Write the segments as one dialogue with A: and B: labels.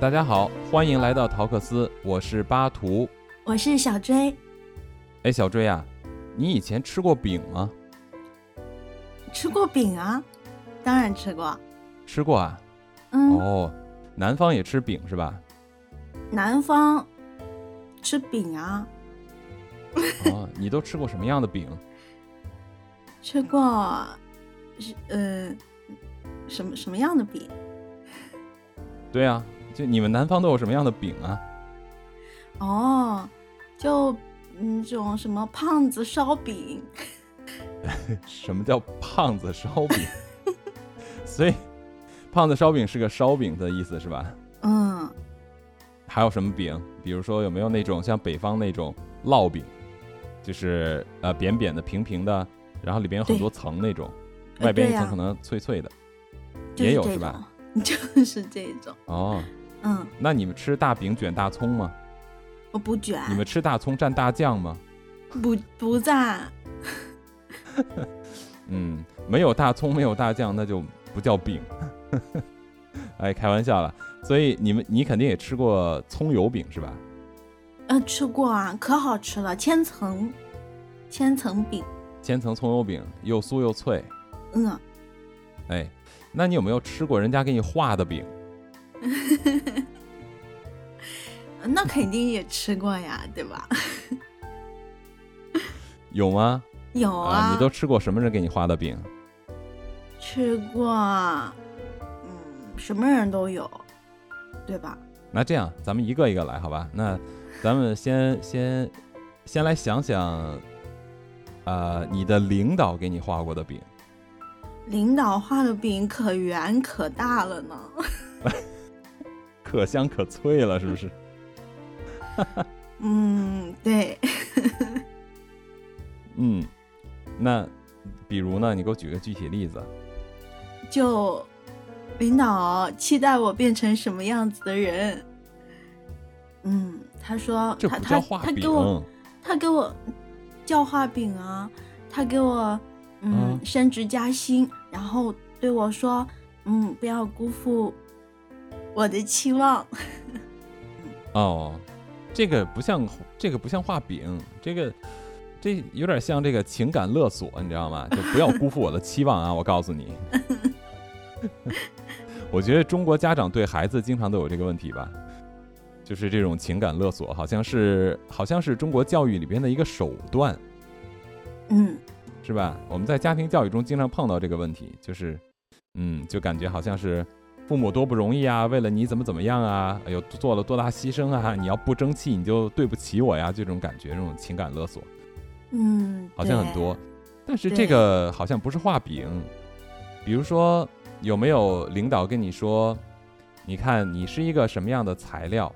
A: 大家好，欢迎来到陶克斯，我是巴图。
B: 我是小追。
A: 哎，小追啊，你以前吃过饼吗？
B: 吃过饼啊，当然吃过。
A: 吃过啊？
B: 嗯，
A: 哦，南方也吃饼是吧？
B: 南方吃饼啊。
A: 哦，你都吃过什么样的饼？
B: 吃过，是呃，什么什么样的饼？
A: 对啊，就你们南方都有什么样的饼啊？
B: 哦，就嗯，这种什么胖子烧饼。
A: 什么叫胖子烧饼？所以，胖子烧饼是个烧饼的意思是吧？
B: 嗯，
A: 还有什么饼？比如说有没有那种像北方那种烙饼，就是呃扁扁的、平平的，然后里边有很多层那种，
B: 呃
A: 外边一层可能脆脆的，也有是吧？
B: 就是这种。
A: 哦，
B: 嗯，
A: 那你们吃大饼卷大葱吗？
B: 我不卷，
A: 你们吃大葱蘸大酱吗？
B: 不不蘸。
A: 嗯，没有大葱，没有大酱，那就不叫饼。哎，开玩笑了。所以你们你肯定也吃过葱油饼是吧？
B: 呃，吃过啊，可好吃了，千层，千层饼。
A: 千层葱油饼又酥又脆。
B: 嗯，
A: 哎，那你有没有吃过人家给你画的饼？
B: 那肯定也吃过呀，对吧？
A: 有吗？
B: 有啊，
A: 你都吃过什么人给你画的饼？
B: 吃过，嗯，什么人都有，对吧？
A: 那这样，咱们一个一个来，好吧？那咱们先先先来想想，呃，你的领导给你画过的饼，
B: 领导画的饼可圆可大了呢。
A: 可香可脆了，是不是？
B: 嗯，对，
A: 嗯，那比如呢？你给我举个具体例子。
B: 就领导期待我变成什么样子的人。嗯，他说
A: 这
B: 他他他给我，他给我叫画饼啊，他给我嗯
A: 嗯
B: 升职加薪，然后对我说嗯不要辜负我的期望。
A: 哦，这个不像这个不像画饼，这个这有点像这个情感勒索，你知道吗？就不要辜负我的期望啊！我告诉你，我觉得中国家长对孩子经常都有这个问题吧，就是这种情感勒索，好像是好像是中国教育里边的一个手段，
B: 嗯
A: 是吧？我们在家庭教育中经常碰到这个问题，就是嗯，就感觉好像是。父母多不容易啊！为了你怎么怎么样啊？哎呦，做了多大牺牲啊！你要不争气，你就对不起我呀！这种感觉，这种情感勒索，
B: 嗯，
A: 好像很多。但是这个好像不是画饼。比如说，有没有领导跟你说，你看你是一个什么样的材料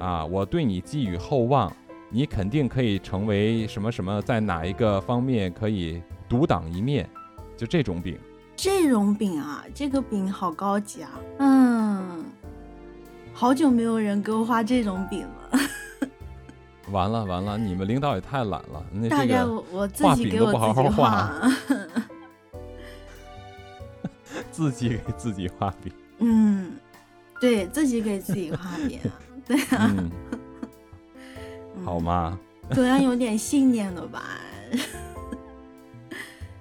A: 啊？我对你寄予厚望，你肯定可以成为什么什么，在哪一个方面可以独当一面，就这种饼。
B: 这种饼啊，这个饼好高级啊！嗯，好久没有人给我画这种饼了。
A: 完了完了，你们领导也太懒了。那
B: 大概
A: 这个
B: 我我自
A: 画饼都
B: 己给我
A: 不好好
B: 自己
A: 画 自己给自己画饼，
B: 嗯，对自己给自己画饼啊，对啊，
A: 嗯，
B: 嗯
A: 好吗？
B: 总要有点信念的吧，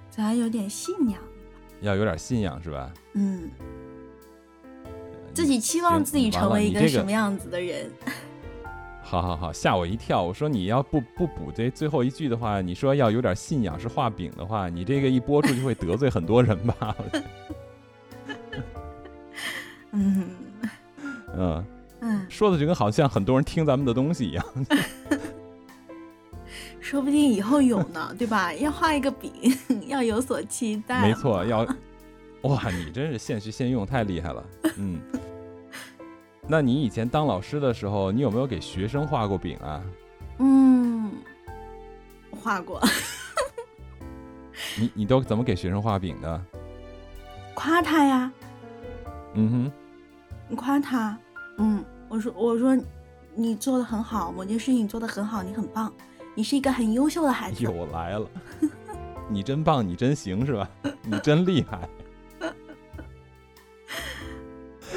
B: 总要有点信仰。
A: 要有点信仰是吧？
B: 嗯，自己期望自己成为一个什么样子的人。
A: 好好好，吓我一跳！我说你要不不补这最后一句的话，你说要有点信仰是画饼的话，你这个一播出去会得罪很多人吧？
B: 嗯
A: 嗯，
B: 嗯，
A: 说的就跟好像很多人听咱们的东西一样。
B: 说不定以后有呢，对吧？要画一个饼，要有所期待。
A: 没错，要哇，你真是现学现用，太厉害了。嗯，那你以前当老师的时候，你有没有给学生画过饼啊？
B: 嗯，画过，
A: 你你都怎么给学生画饼的？
B: 夸他呀，
A: 嗯哼。
B: 你夸他。嗯，我说我说你做的很好，某件事情做的很好，你很棒，你是一个很优秀的孩，子。
A: 又来了，你真棒，你真行是吧？你真厉害。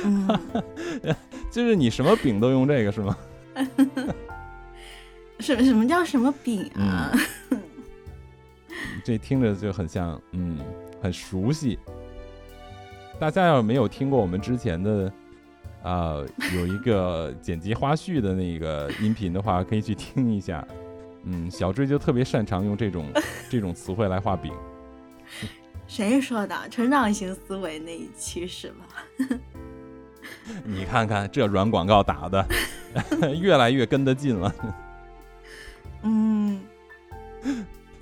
B: 嗯，
A: 就是你什么饼都用这个是吗？
B: 什什么叫什么饼啊？
A: 这听着就很像，嗯，很熟悉。大家要是没有听过我们之前的，啊，有一个剪辑花絮的那个音频的话，可以去听一下。嗯，小智就特别擅长用这种这种词汇来画饼。
B: 谁说的？成长型思维那一期是吧？
A: 你看看这软广告打的，越来越跟得进了。
B: 嗯。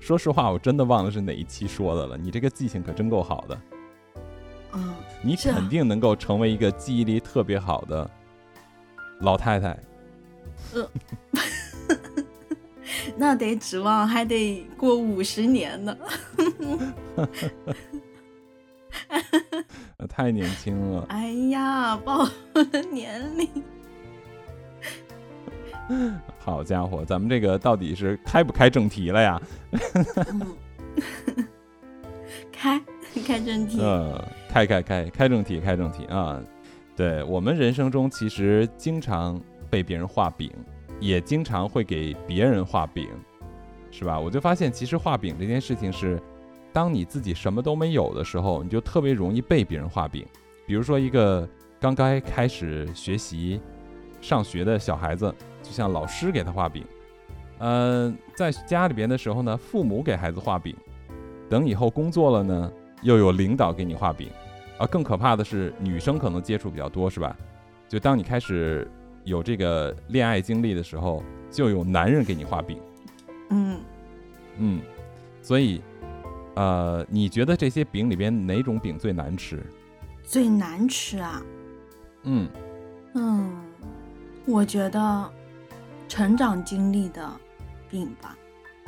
A: 说实话，我真的忘了是哪一期说的了。你这个记性可真够好的。
B: 嗯。
A: 你肯定能够成为一个记忆力特别好的老太太。
B: 呃。那得指望还得过五十年呢。
A: 太年轻了。
B: 哎呀，暴露了年龄。
A: 好家伙，咱们这个到底是开不开正题了呀？
B: 开开正题。
A: 嗯，开开开开正题，开正题啊！对我们人生中其实经常被别人画饼，也经常会给别人画饼，是吧？我就发现，其实画饼这件事情是，当你自己什么都没有的时候，你就特别容易被别人画饼。比如说，一个刚刚开始学习、上学的小孩子。就像老师给他画饼，嗯，在家里边的时候呢，父母给孩子画饼，等以后工作了呢，又有领导给你画饼，啊，更可怕的是女生可能接触比较多，是吧？就当你开始有这个恋爱经历的时候，就有男人给你画饼，
B: 嗯
A: 嗯，所以，呃，你觉得这些饼里边哪种饼最难吃？
B: 最难吃啊？
A: 嗯
B: 嗯，我觉得。成长经历的饼吧，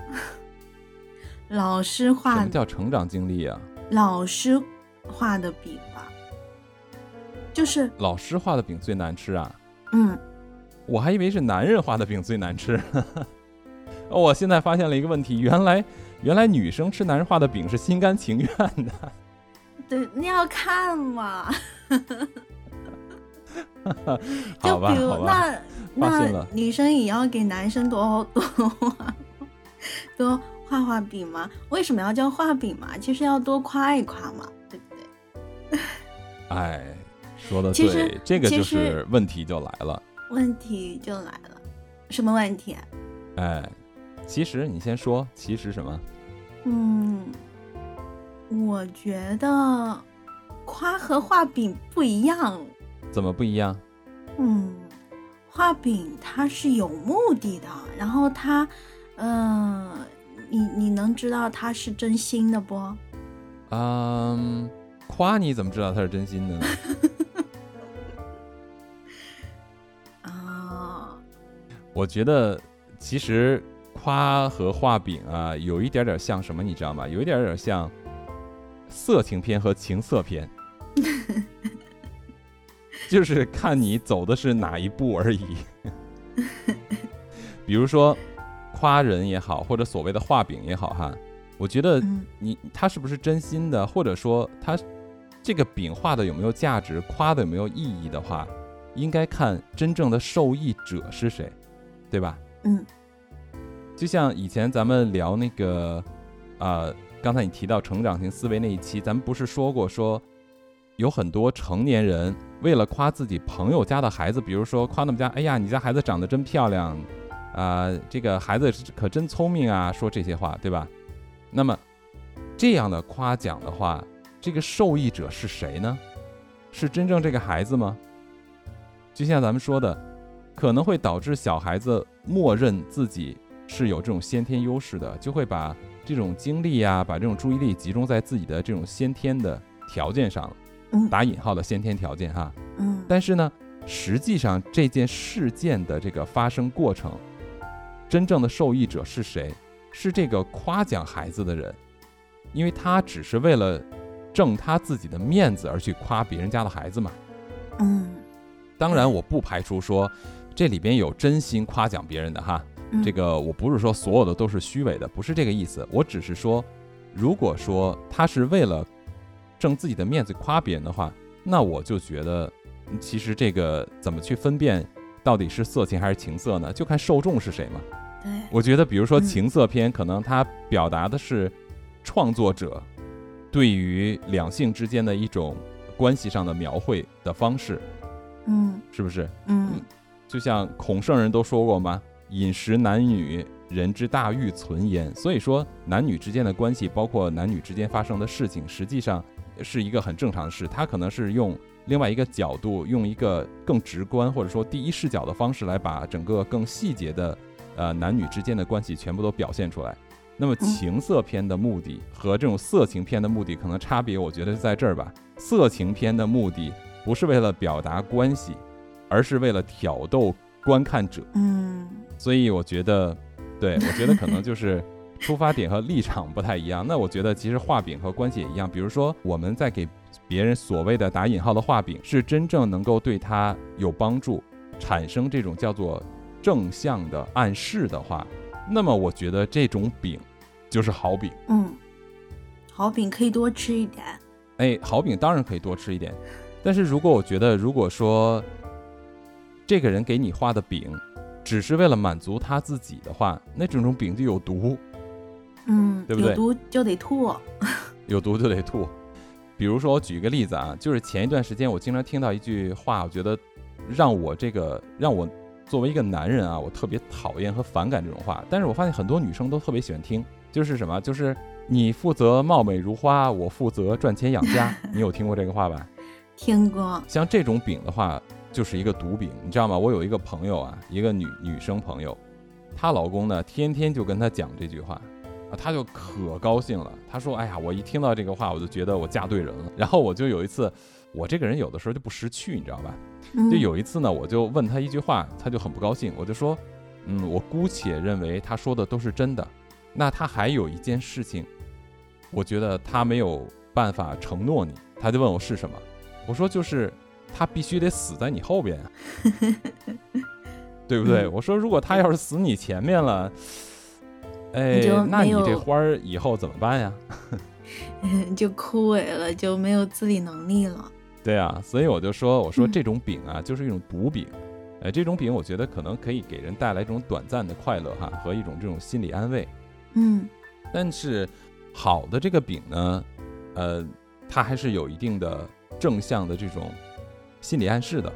B: 老师画
A: 什么叫成长经历啊？
B: 老师画的饼吧，就是
A: 老师画的饼最难吃啊。
B: 嗯，
A: 我还以为是男人画的饼最难吃。我现在发现了一个问题，原来原来女生吃男人画的饼是心甘情愿的。
B: 对，那要看嘛。
A: 就
B: 比如那。那女生也要给男生多多画多画画饼吗？为什么要叫画饼嘛？其实要多夸一夸嘛，对不对？
A: 哎，说的对，这个就是问题就来了。
B: 问题就来了，什么问题？
A: 哎，其实你先说，其实什么？
B: 嗯，我觉得夸和画饼不一样。
A: 怎么不一样？
B: 嗯。画饼它是有目的的，然后它，嗯，你你能知道他是真心的不？
A: 嗯，夸你怎么知道他是真心的呢？我觉得其实夸和画饼啊，有一点点像什么，你知道吗？有一点点像色情片和情色片。就是看你走的是哪一步而已。比如说，夸人也好，或者所谓的画饼也好，哈，我觉得你他是不是真心的，或者说他这个饼画的有没有价值，夸的有没有意义的话，应该看真正的受益者是谁，对吧？
B: 嗯。
A: 就像以前咱们聊那个，啊，刚才你提到成长型思维那一期，咱们不是说过说。有很多成年人为了夸自己朋友家的孩子，比如说夸他们家，哎呀，你家孩子长得真漂亮，啊，这个孩子可真聪明啊，说这些话，对吧？那么这样的夸奖的话，这个受益者是谁呢？是真正这个孩子吗？就像咱们说的，可能会导致小孩子默认自己是有这种先天优势的，就会把这种精力呀，把这种注意力集中在自己的这种先天的条件上。打引号的先天条件哈，
B: 嗯，
A: 但是呢，实际上这件事件的这个发生过程，真正的受益者是谁？是这个夸奖孩子的人，因为他只是为了挣他自己的面子而去夸别人家的孩子嘛。
B: 嗯，
A: 当然我不排除说这里边有真心夸奖别人的哈，这个我不是说所有的都是虚伪的，不是这个意思，我只是说，如果说他是为了。挣自己的面子夸别人的话，那我就觉得，其实这个怎么去分辨到底是色情还是情色呢？就看受众是谁嘛。
B: 对，
A: 我觉得，比如说情色片，可能它表达的是创作者对于两性之间的一种关系上的描绘的方式。
B: 嗯，
A: 是不是？
B: 嗯，
A: 就像孔圣人都说过吗？饮食男女，人之大欲存焉。所以说，男女之间的关系，包括男女之间发生的事情，实际上。是一个很正常的事，他可能是用另外一个角度，用一个更直观或者说第一视角的方式来把整个更细节的，呃男女之间的关系全部都表现出来。那么情色片的目的和这种色情片的目的可能差别，我觉得是在这儿吧。色情片的目的不是为了表达关系，而是为了挑逗观看者。
B: 嗯，
A: 所以我觉得，对我觉得可能就是。出发点和立场不太一样，那我觉得其实画饼和关系也一样。比如说，我们在给别人所谓的打引号的画饼，是真正能够对他有帮助，产生这种叫做正向的暗示的话，那么我觉得这种饼就是好饼。
B: 嗯，好饼可以多吃一点。
A: 哎，好饼当然可以多吃一点，但是如果我觉得，如果说这个人给你画的饼只是为了满足他自己的话，那这种饼就有毒。
B: 嗯，
A: 对不对？
B: 有毒就得吐，
A: 有毒就得吐。比如说，我举一个例子啊，就是前一段时间我经常听到一句话，我觉得让我这个让我作为一个男人啊，我特别讨厌和反感这种话。但是我发现很多女生都特别喜欢听，就是什么？就是你负责貌美如花，我负责赚钱养家。你有听过这个话吧？
B: 听过。
A: 像这种饼的话，就是一个毒饼，你知道吗？我有一个朋友啊，一个女女生朋友，她老公呢，天天就跟她讲这句话。啊，她就可高兴了。她说：“哎呀，我一听到这个话，我就觉得我嫁对人了。”然后我就有一次，我这个人有的时候就不识趣，你知道吧？就有一次呢，我就问他一句话，他就很不高兴。我就说：“嗯，我姑且认为他说的都是真的。那他还有一件事情，我觉得他没有办法承诺你。”他就问我是什么？我说：“就是他必须得死在你后边呀，对不对？”我说：“如果他要是死你前面了。”哎，那你这花儿以后怎么办呀？
B: 就枯萎了，就没有自理能力了。
A: 对啊，所以我就说，我说这种饼啊，就是一种毒饼。哎，这种饼，我觉得可能可以给人带来一种短暂的快乐哈，和一种这种心理安慰。
B: 嗯，
A: 但是好的这个饼呢，呃，它还是有一定的正向的这种心理暗示的。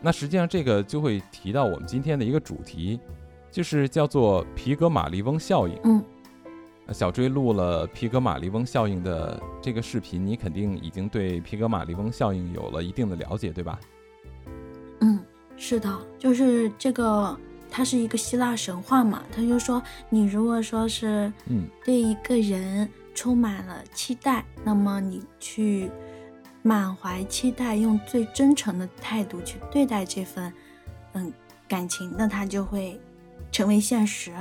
A: 那实际上这个就会提到我们今天的一个主题。就是叫做皮格马利翁效应。
B: 嗯，
A: 小追录了皮格马利翁效应的这个视频，你肯定已经对皮格马利翁效应有了一定的了解，对吧？
B: 嗯，是的，就是这个，它是一个希腊神话嘛。他就说，你如果说是，
A: 嗯，
B: 对一个人充满了期待，那么你去满怀期待，用最真诚的态度去对待这份，嗯，感情，那他就会。成为现实。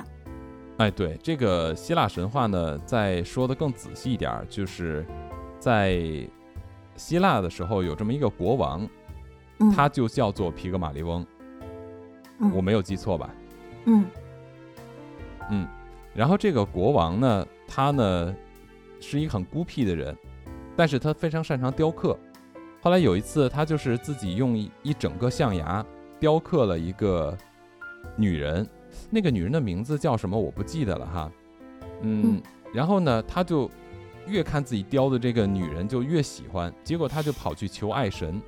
A: 哎，对这个希腊神话呢，再说的更仔细一点，就是在希腊的时候有这么一个国王，他就叫做皮格马利翁，我没有记错吧？
B: 嗯
A: 嗯。然后这个国王呢，他呢是一个很孤僻的人，但是他非常擅长雕刻。后来有一次，他就是自己用一整个象牙雕刻了一个女人。那个女人的名字叫什么？我不记得了哈。嗯，然后呢，他就越看自己雕的这个女人就越喜欢，结果他就跑去求爱神，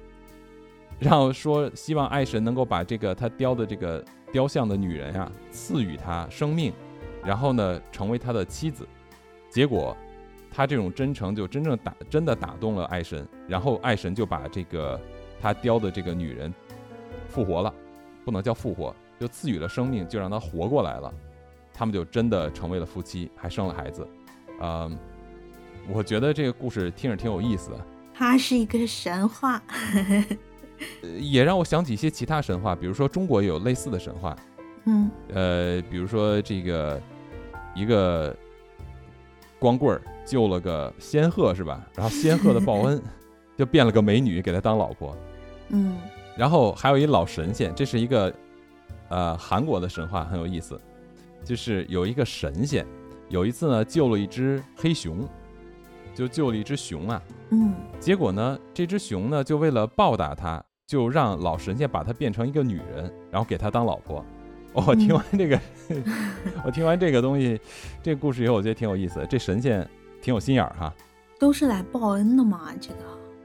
A: 然后说希望爱神能够把这个他雕的这个雕像的女人呀赐予他生命，然后呢成为他的妻子。结果他这种真诚就真正打真的打动了爱神，然后爱神就把这个他雕的这个女人复活了，不能叫复活。就赐予了生命，就让他活过来了，他们就真的成为了夫妻，还生了孩子。嗯，我觉得这个故事听着挺有意思的。
B: 它是一个神话，
A: 也让我想起一些其他神话，比如说中国也有类似的神话。
B: 嗯，
A: 呃，比如说这个一个光棍儿救了个仙鹤，是吧？然后仙鹤的报恩，就变了个美女给他当老婆。
B: 嗯，
A: 然后还有一老神仙，这是一个。呃，韩国的神话很有意思，就是有一个神仙，有一次呢救了一只黑熊，就救了一只熊啊，
B: 嗯，
A: 结果呢，这只熊呢就为了报答他，就让老神仙把它变成一个女人，然后给他当老婆。我听完这个，我听完这个东西，这个故事以后，我觉得挺有意思。这神仙挺有心眼儿哈，
B: 都是来报恩的嘛。这个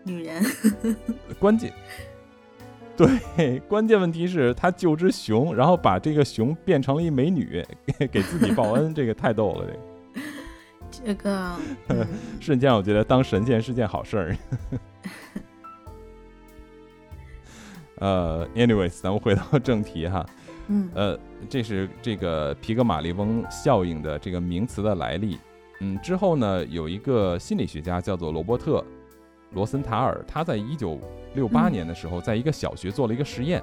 B: 女人，
A: 关键对，关键问题是他救只熊，然后把这个熊变成了一美女，给给自己报恩，这个太逗了。
B: 这个，这个
A: 瞬间我觉得当神仙是件好事儿。呃，anyways，咱们回到正题哈。
B: 嗯，
A: 呃，这是这个皮格马利翁效应的这个名词的来历。嗯，之后呢，有一个心理学家叫做罗伯特·罗森塔尔，他在一九六八年的时候，在一个小学做了一个实验，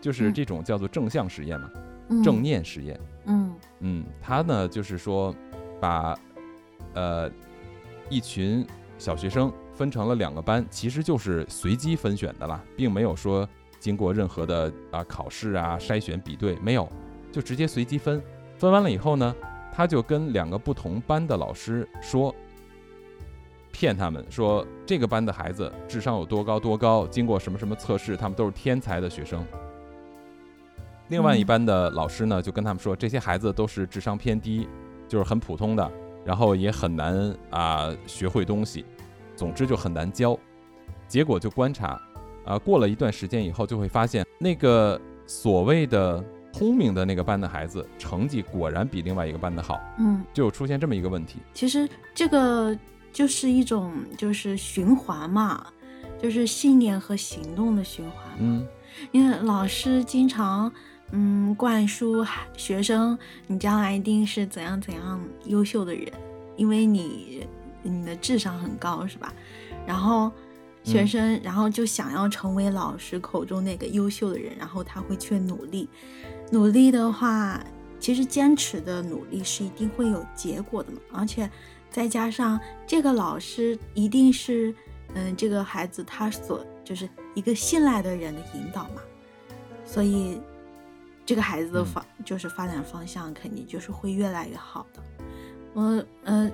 A: 就是这种叫做正向实验嘛，正念实验。
B: 嗯
A: 嗯，他呢就是说，把呃一群小学生分成了两个班，其实就是随机分选的啦，并没有说。经过任何的啊考试啊筛选比对没有，就直接随机分。分完了以后呢，他就跟两个不同班的老师说，骗他们说这个班的孩子智商有多高多高，经过什么什么测试，他们都是天才的学生。另外一班的老师呢，就跟他们说这些孩子都是智商偏低，就是很普通的，然后也很难啊学会东西，总之就很难教。结果就观察。啊，过了一段时间以后，就会发现那个所谓的聪明的那个班的孩子，成绩果然比另外一个班的好。
B: 嗯，
A: 就出现这么一个问题。
B: 其实这个就是一种就是循环嘛，就是信念和行动的循环。
A: 嗯，
B: 因为老师经常嗯灌输学生，你将来一定是怎样怎样优秀的人，因为你你的智商很高，是吧？然后。学生，然后就想要成为老师口中那个优秀的人，然后他会去努力。努力的话，其实坚持的努力是一定会有结果的嘛。而且再加上这个老师一定是，嗯，这个孩子他所就是一个信赖的人的引导嘛。所以这个孩子的发就是发展方向肯定就是会越来越好的。我呃，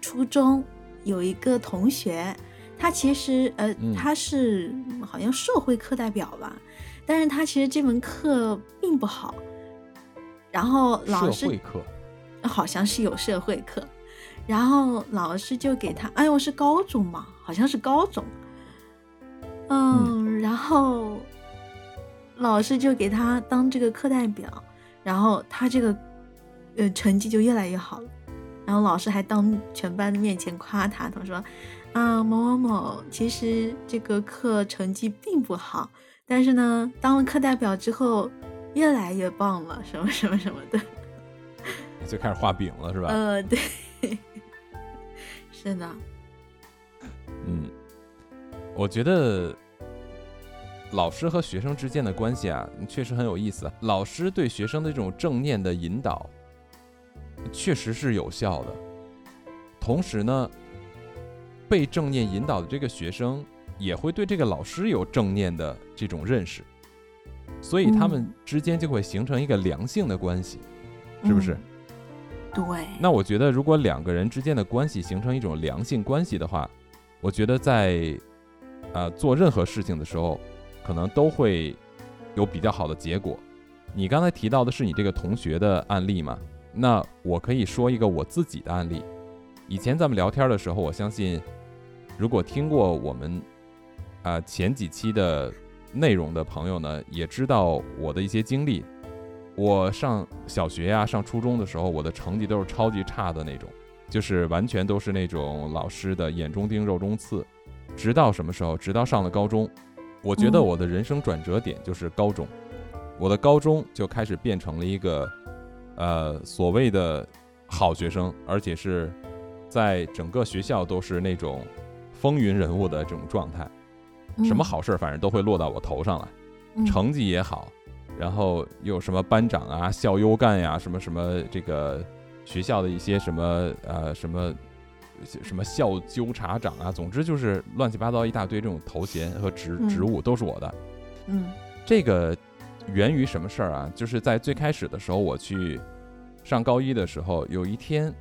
B: 初中有一个同学。他其实呃，他是好像社会课代表吧，但是他其实这门课并不好。然后老师
A: 社会课
B: 好像是有社会课，然后老师就给他，哎呦是高中嘛，好像是高中，嗯，然后老师就给他当这个课代表，然后他这个呃成绩就越来越好了，然后老师还当全班的面前夸他，他说。啊，某某某，其实这个课成绩并不好，但是呢，当了课代表之后，越来越棒了，什么什么什么的，
A: 就开始画饼了，是吧？
B: 呃，对，是的。
A: 嗯，我觉得老师和学生之间的关系啊，确实很有意思。老师对学生的这种正念的引导，确实是有效的，同时呢。被正念引导的这个学生也会对这个老师有正念的这种认识，所以他们之间就会形成一个良性的关系，是不是？
B: 对。
A: 那我觉得，如果两个人之间的关系形成一种良性关系的话，我觉得在呃做任何事情的时候，可能都会有比较好的结果。你刚才提到的是你这个同学的案例嘛？那我可以说一个我自己的案例。以前咱们聊天的时候，我相信。如果听过我们啊前几期的内容的朋友呢，也知道我的一些经历。我上小学呀、上初中的时候，我的成绩都是超级差的那种，就是完全都是那种老师的眼中钉、肉中刺。直到什么时候？直到上了高中，我觉得我的人生转折点就是高中。我的高中就开始变成了一个呃所谓的好学生，而且是在整个学校都是那种。风云人物的这种状态，什么好事反正都会落到我头上来，成绩也好，然后又什么班长啊、校优干呀、什么什么这个学校的一些什么呃什么什么校纠察长啊，总之就是乱七八糟一大堆这种头衔和职职务都是我的。
B: 嗯，
A: 这个源于什么事儿啊？就是在最开始的时候，我去上高一的时候，有一天，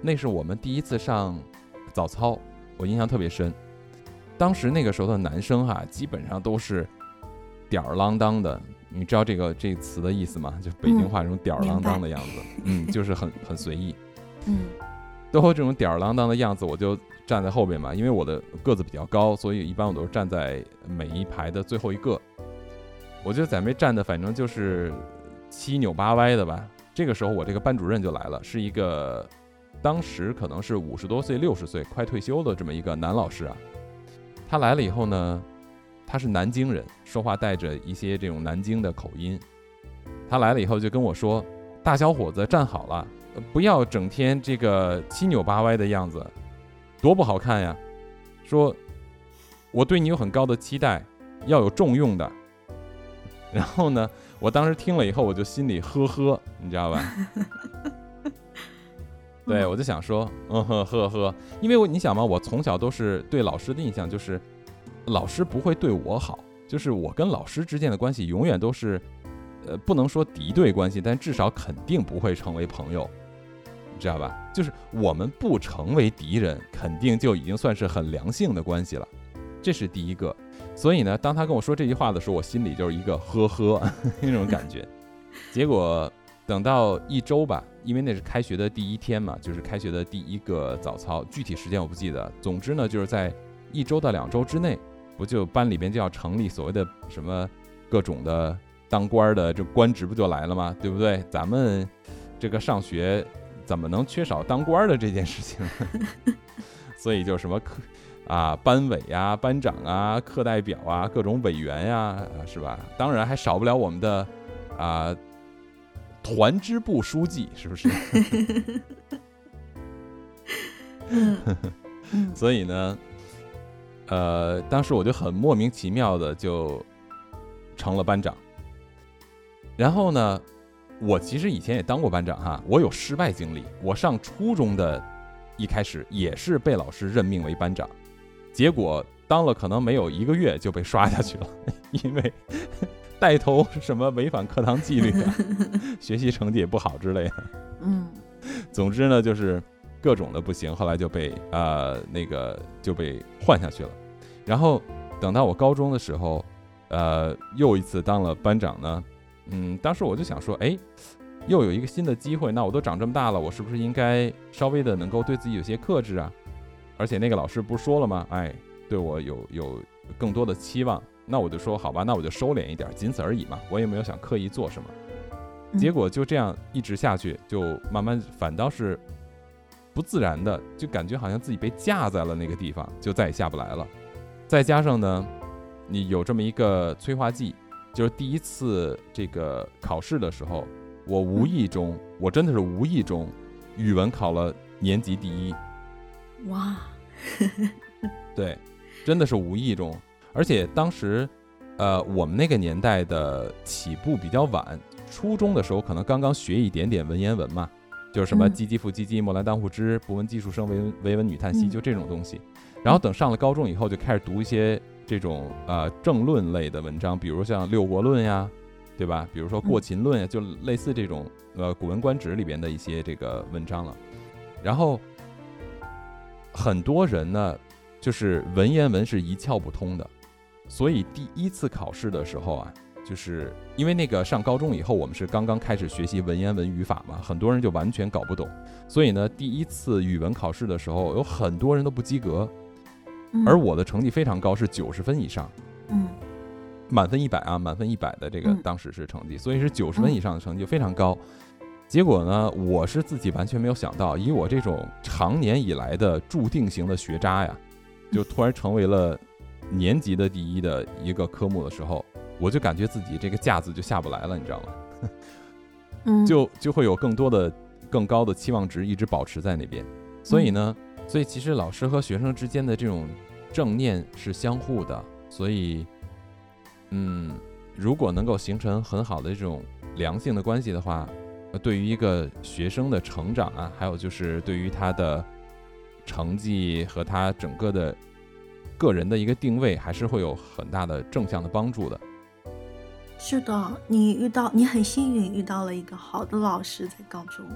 A: 那是我们第一次上早操。我印象特别深，当时那个时候的男生哈，基本上都是吊儿郎当的。你知道这个这词的意思吗？就北京话这种吊儿郎当的样子，嗯，就是很很随意。
B: 嗯，
A: 都这种吊儿郎当的样子，我就站在后边嘛，因为我的个子比较高，所以一般我都是站在每一排的最后一个。我就在那站的，反正就是七扭八歪的吧。这个时候，我这个班主任就来了，是一个当时可能是五十多岁、六十岁、快退休的这么一个男老师啊。他来了以后呢，他是南京人，说话带着一些这种南京的口音。他来了以后就跟我说：“大小伙子，站好了。”不要整天这个七扭八歪的样子，多不好看呀！说，我对你有很高的期待，要有重用的。然后呢，我当时听了以后，我就心里呵呵，你知道吧？对，我就想说，嗯呵呵呵，因为我你想嘛，我从小都是对老师的印象就是，老师不会对我好，就是我跟老师之间的关系永远都是，呃，不能说敌对关系，但至少肯定不会成为朋友。你知道吧？就是我们不成为敌人，肯定就已经算是很良性的关系了，这是第一个。所以呢，当他跟我说这句话的时候，我心里就是一个呵呵 那种感觉。结果等到一周吧，因为那是开学的第一天嘛，就是开学的第一个早操，具体时间我不记得。总之呢，就是在一周到两周之内，不就班里边就要成立所谓的什么各种的当官的这官职不就来了吗？对不对？咱们这个上学。怎么能缺少当官的这件事情？所以就什么课啊，班委呀、班长啊、课代表啊、各种委员呀，是吧？当然还少不了我们的啊团支部书记，是不是？所以呢，呃，当时我就很莫名其妙的就成了班长，然后呢？我其实以前也当过班长哈，我有失败经历。我上初中的一开始也是被老师任命为班长，结果当了可能没有一个月就被刷下去了，因为带头什么违反课堂纪律啊，学习成绩也不好之类的。
B: 嗯，
A: 总之呢就是各种的不行，后来就被呃那个就被换下去了。然后等到我高中的时候，呃又一次当了班长呢。嗯，当时我就想说，哎，又有一个新的机会，那我都长这么大了，我是不是应该稍微的能够对自己有些克制啊？而且那个老师不是说了吗？哎，对我有有更多的期望，那我就说好吧，那我就收敛一点，仅此而已嘛，我也没有想刻意做什么。结果就这样一直下去，就慢慢反倒是不自然的，就感觉好像自己被架在了那个地方，就再也下不来了。再加上呢，你有这么一个催化剂。就是第一次这个考试的时候，我无意中，我真的是无意中，语文考了年级第一。
B: 哇！
A: 对，真的是无意中。而且当时，呃，我们那个年代的起步比较晚，初中的时候可能刚刚学一点点文言文嘛，就是什么“唧唧复唧唧，莫兰当户织，不闻技术声，唯闻惟闻女叹息”，就这种东西。然后等上了高中以后，就开始读一些。这种呃政论类的文章，比如像《六国论》呀，对吧？比如说《过秦论》呀，就类似这种呃《古文观止》里边的一些这个文章了。然后很多人呢，就是文言文是一窍不通的，所以第一次考试的时候啊，就是因为那个上高中以后，我们是刚刚开始学习文言文语法嘛，很多人就完全搞不懂，所以呢，第一次语文考试的时候，有很多人都不及格。而我的成绩非常高，是九十分以上，
B: 嗯，
A: 满分一百啊，满分一百的这个当时是成绩，所以是九十分以上的成绩非常高。结果呢，我是自己完全没有想到，以我这种常年以来的注定型的学渣呀，就突然成为了年级的第一的一个科目的时候，我就感觉自己这个架子就下不来了，你知道吗？
B: 嗯，
A: 就就会有更多的、更高的期望值一直保持在那边，所以呢。所以其实老师和学生之间的这种正念是相互的，所以，嗯，如果能够形成很好的这种良性的关系的话，对于一个学生的成长啊，还有就是对于他的成绩和他整个的个人的一个定位，还是会有很大的正向的帮助的。
B: 是的，你遇到你很幸运遇到了一个好的老师在高中，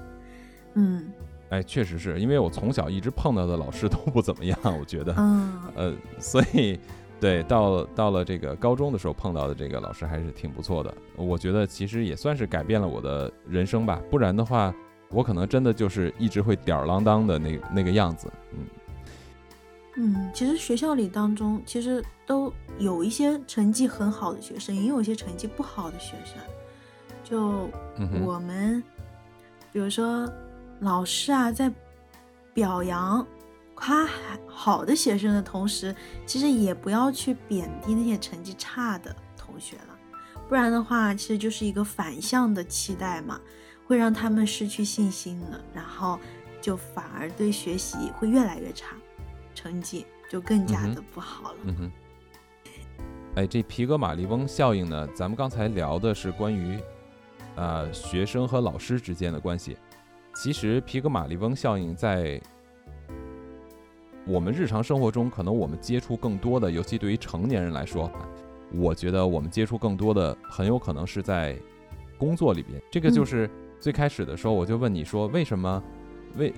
B: 嗯。
A: 哎，确实是因为我从小一直碰到的老师都不怎么样，我觉得，
B: 嗯，
A: 呃，所以对到到了这个高中的时候碰到的这个老师还是挺不错的，我觉得其实也算是改变了我的人生吧，不然的话，我可能真的就是一直会吊儿郎当的那那个样子，嗯。
B: 嗯，其实学校里当中，其实都有一些成绩很好的学生，也有一些成绩不好的学生。就我们，比如说老师啊，在表扬、夸好的学生的同时，其实也不要去贬低那些成绩差的同学了，不然的话，其实就是一个反向的期待嘛，会让他们失去信心了，然后就反而对学习会越来越差。成绩就更加的不好了。
A: 嗯哼，哎，这皮格马利翁效应呢？咱们刚才聊的是关于，呃，学生和老师之间的关系。其实皮格马利翁效应在我们日常生活中，可能我们接触更多的，尤其对于成年人来说，我觉得我们接触更多的，很有可能是在工作里边。这个就是最开始的时候，我就问你说，为什么？为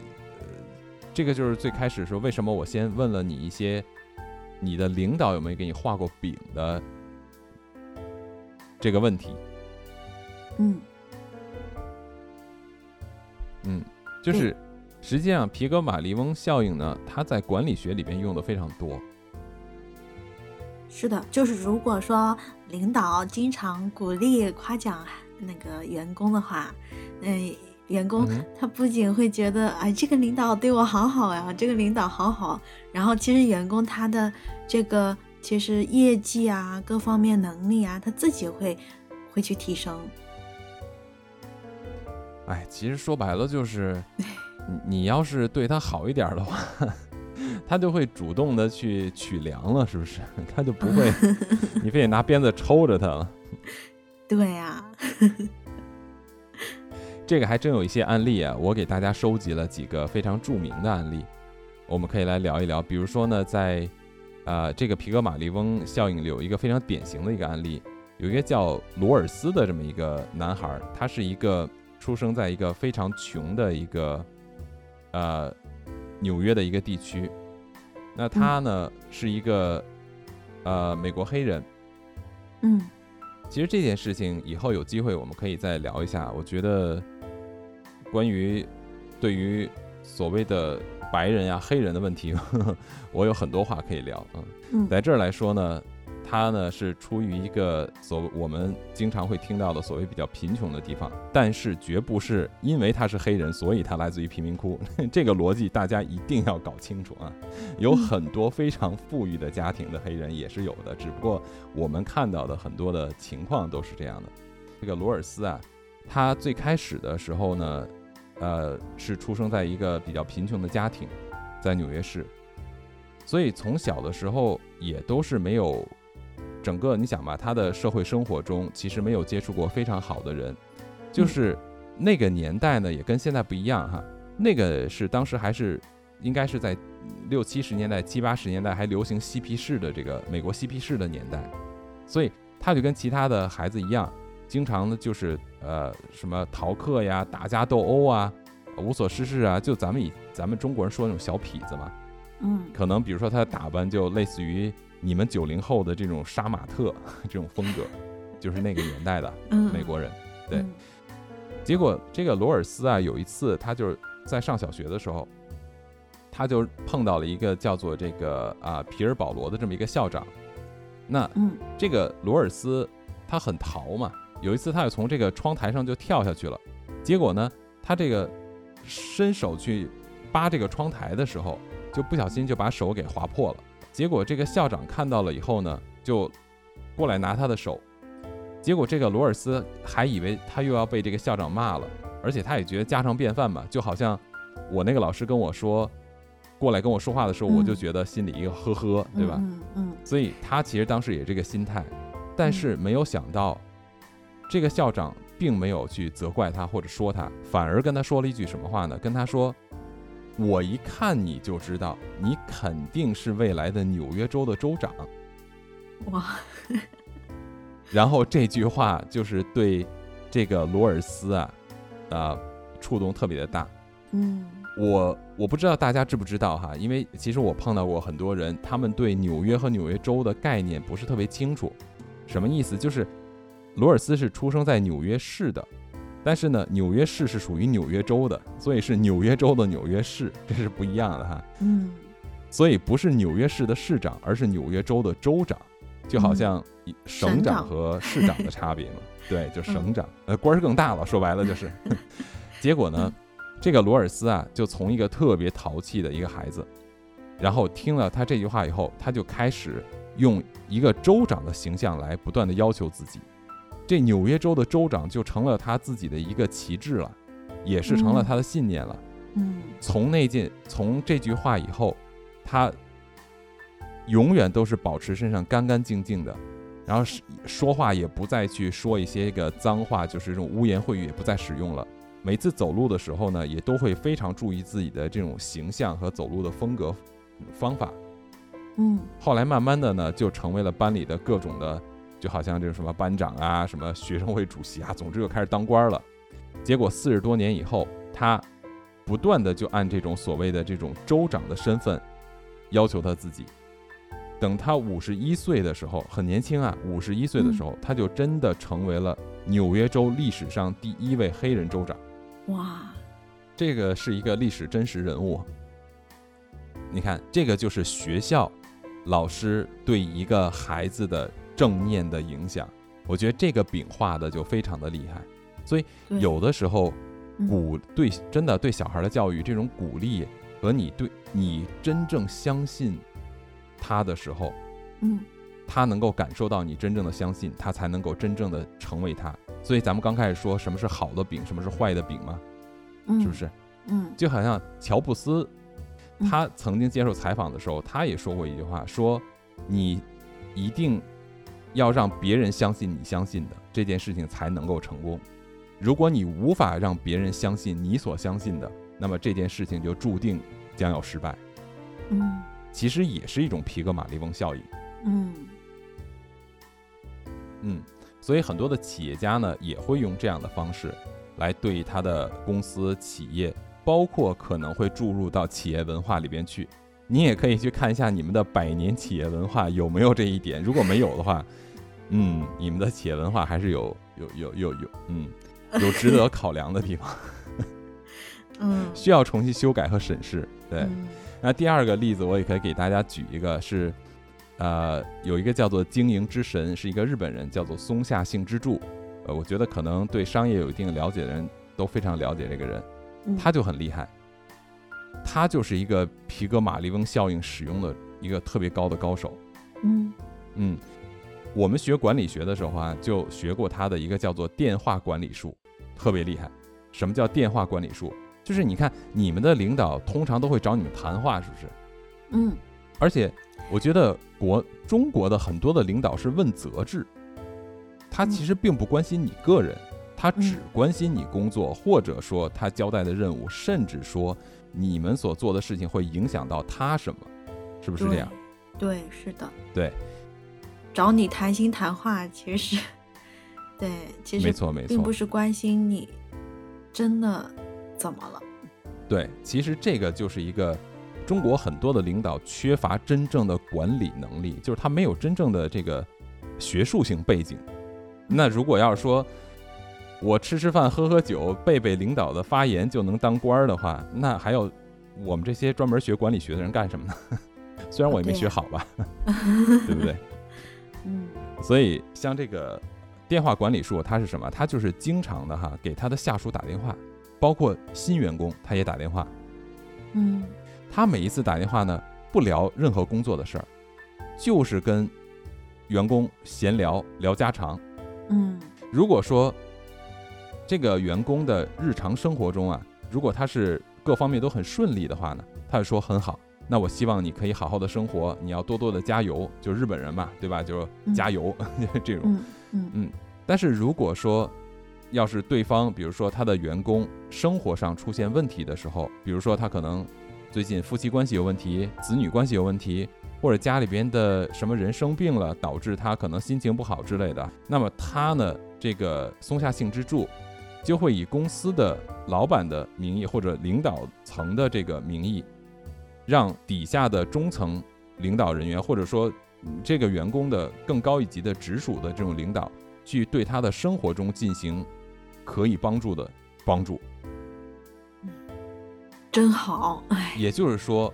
A: 这个就是最开始说，为什么我先问了你一些，你的领导有没有给你画过饼的这个问题？
B: 嗯，
A: 嗯，就是实际上皮格马利翁效应呢，它在管理学里边用的非常多。
B: 是的，就是如果说领导经常鼓励夸奖那个员工的话，嗯。员工他不仅会觉得哎，这个领导对我好好呀，这个领导好好。然后其实员工他的这个其实业绩啊，各方面能力啊，他自己会会去提升。
A: 哎，其实说白了就是，你要是对他好一点的话，他就会主动的去取粮了，是不是？他就不会 你非得拿鞭子抽着他了。
B: 对呀。
A: 这个还真有一些案例啊，我给大家收集了几个非常著名的案例，我们可以来聊一聊。比如说呢，在呃这个皮格马利翁效应里有一个非常典型的一个案例，有一个叫罗尔斯的这么一个男孩，他是一个出生在一个非常穷的一个呃纽约的一个地区，那他呢是一个呃美国黑人，
B: 嗯，
A: 其实这件事情以后有机会我们可以再聊一下，我觉得。关于对于所谓的白人呀、黑人的问题，我有很多话可以聊。嗯，在这儿来说呢，他呢是出于一个所我们经常会听到的所谓比较贫穷的地方，但是绝不是因为他是黑人，所以他来自于贫民窟。这个逻辑大家一定要搞清楚啊！有很多非常富裕的家庭的黑人也是有的，只不过我们看到的很多的情况都是这样的。这个罗尔斯啊，他最开始的时候呢。呃，是出生在一个比较贫穷的家庭，在纽约市，所以从小的时候也都是没有整个你想吧，他的社会生活中其实没有接触过非常好的人，就是那个年代呢，也跟现在不一样哈，那个是当时还是应该是在六七十年代、七八十年代还流行嬉皮士的这个美国嬉皮士的年代，所以他就跟其他的孩子一样。经常呢，就是呃什么逃课呀、打架斗殴啊、无所事事啊，就咱们以咱们中国人说那种小痞子嘛，
B: 嗯，
A: 可能比如说他的打扮就类似于你们九零后的这种杀马特 这种风格，就是那个年代的美国人。对，结果这个罗尔斯啊，有一次他就是在上小学的时候，他就碰到了一个叫做这个啊皮尔保罗的这么一个校长。那
B: 嗯，
A: 这个罗尔斯他很淘嘛。有一次，他就从这个窗台上就跳下去了，结果呢，他这个伸手去扒这个窗台的时候，就不小心就把手给划破了。结果这个校长看到了以后呢，就过来拿他的手。结果这个罗尔斯还以为他又要被这个校长骂了，而且他也觉得家常便饭嘛，就好像我那个老师跟我说过来跟我说话的时候，我就觉得心里一个呵呵，对吧？
B: 嗯嗯。
A: 所以他其实当时也这个心态，但是没有想到。这个校长并没有去责怪他或者说他，反而跟他说了一句什么话呢？跟他说：“我一看你就知道，你肯定是未来的纽约州的州长。”
B: 哇！
A: 然后这句话就是对这个罗尔斯啊，啊，触动特别的大。
B: 嗯，
A: 我我不知道大家知不知道哈，因为其实我碰到过很多人，他们对纽约和纽约州的概念不是特别清楚。什么意思？就是罗尔斯是出生在纽约市的，但是呢，纽约市是属于纽约州的，所以是纽约州的纽约市，这是不一样的哈。
B: 嗯，
A: 所以不是纽约市的市长，而是纽约州的州长，就好像省长和市长的差别嘛。对，就省长，呃，官儿更大了。说白了就是，结果呢，这个罗尔斯啊，就从一个特别淘气的一个孩子，然后听了他这句话以后，他就开始。用一个州长的形象来不断的要求自己，这纽约州的州长就成了他自己的一个旗帜了，也是成了他的信念了。
B: 嗯，
A: 从那件从这句话以后，他永远都是保持身上干干净净的，然后说话也不再去说一些个脏话，就是这种污言秽语也不再使用了。每次走路的时候呢，也都会非常注意自己的这种形象和走路的风格方法。
B: 嗯，
A: 后来慢慢的呢，就成为了班里的各种的，就好像这个什么班长啊，什么学生会主席啊，总之就开始当官了。结果四十多年以后，他不断的就按这种所谓的这种州长的身份要求他自己。等他五十一岁的时候，很年轻啊，五十一岁的时候，他就真的成为了纽约州历史上第一位黑人州长。
B: 哇，
A: 这个是一个历史真实人物。你看，这个就是学校。老师对一个孩子的正念的影响，我觉得这个饼画的就非常的厉害。所以有的时候，鼓对真的对小孩的教育，这种鼓励和你对你真正相信他的时候，
B: 嗯，
A: 他能够感受到你真正的相信，他才能够真正的成为他。所以咱们刚开始说什么是好的饼，什么是坏的饼吗？是不是？
B: 嗯，
A: 就好像乔布斯。他曾经接受采访的时候，他也说过一句话，说：“你一定要让别人相信你相信的这件事情才能够成功。如果你无法让别人相信你所相信的，那么这件事情就注定将要失败。”
B: 嗯，
A: 其实也是一种皮格马利翁效应。
B: 嗯
A: 嗯，所以很多的企业家呢，也会用这样的方式来对他的公司企业。包括可能会注入到企业文化里边去，你也可以去看一下你们的百年企业文化有没有这一点。如果没有的话，嗯，你们的企业文化还是有有有有有，嗯，有值得考量的地方。
B: 嗯，
A: 需要重新修改和审视。对，那第二个例子我也可以给大家举一个，是呃，有一个叫做经营之神，是一个日本人，叫做松下幸之助。呃，我觉得可能对商业有一定了解的人都非常了解这个人。他就很厉害，他就是一个皮格马利翁效应使用的一个特别高的高手。
B: 嗯
A: 嗯，我们学管理学的时候啊，就学过他的一个叫做电话管理术，特别厉害。什么叫电话管理术？就是你看你们的领导通常都会找你们谈话，是不是？
B: 嗯。
A: 而且我觉得国中国的很多的领导是问责制，他其实并不关心你个人。他只关心你工作，或者说他交代的任务，甚至说你们所做的事情会影响到他什么，是不是这样？
B: 对，是的。
A: 对，
B: 找你谈心谈话，其实，对，其实
A: 没错没错，
B: 并不是关心你真的怎么了。
A: 对，其实这个就是一个中国很多的领导缺乏真正的管理能力，就是他没有真正的这个学术性背景。那如果要是说，我吃吃饭、喝喝酒、背背领导的发言就能当官儿的话，那还要我们这些专门学管理学的人干什么呢？虽然我也没学好吧，对不对？
B: 嗯。
A: 所以像这个电话管理术，它是什么？它就是经常的哈给他的下属打电话，包括新员工他也打电话。
B: 嗯。
A: 他每一次打电话呢，不聊任何工作的事儿，就是跟员工闲聊聊家常。
B: 嗯。
A: 如果说这个员工的日常生活中啊，如果他是各方面都很顺利的话呢，他就说很好。那我希望你可以好好的生活，你要多多的加油。就日本人嘛，对吧？就加油 这种。
B: 嗯
A: 嗯。但是如果说要是对方，比如说他的员工生活上出现问题的时候，比如说他可能最近夫妻关系有问题，子女关系有问题，或者家里边的什么人生病了，导致他可能心情不好之类的，那么他呢，这个松下幸之助。就会以公司的老板的名义或者领导层的这个名义，让底下的中层领导人员或者说这个员工的更高一级的直属的这种领导，去对他的生活中进行可以帮助的帮助。
B: 真好，哎，
A: 也就是说，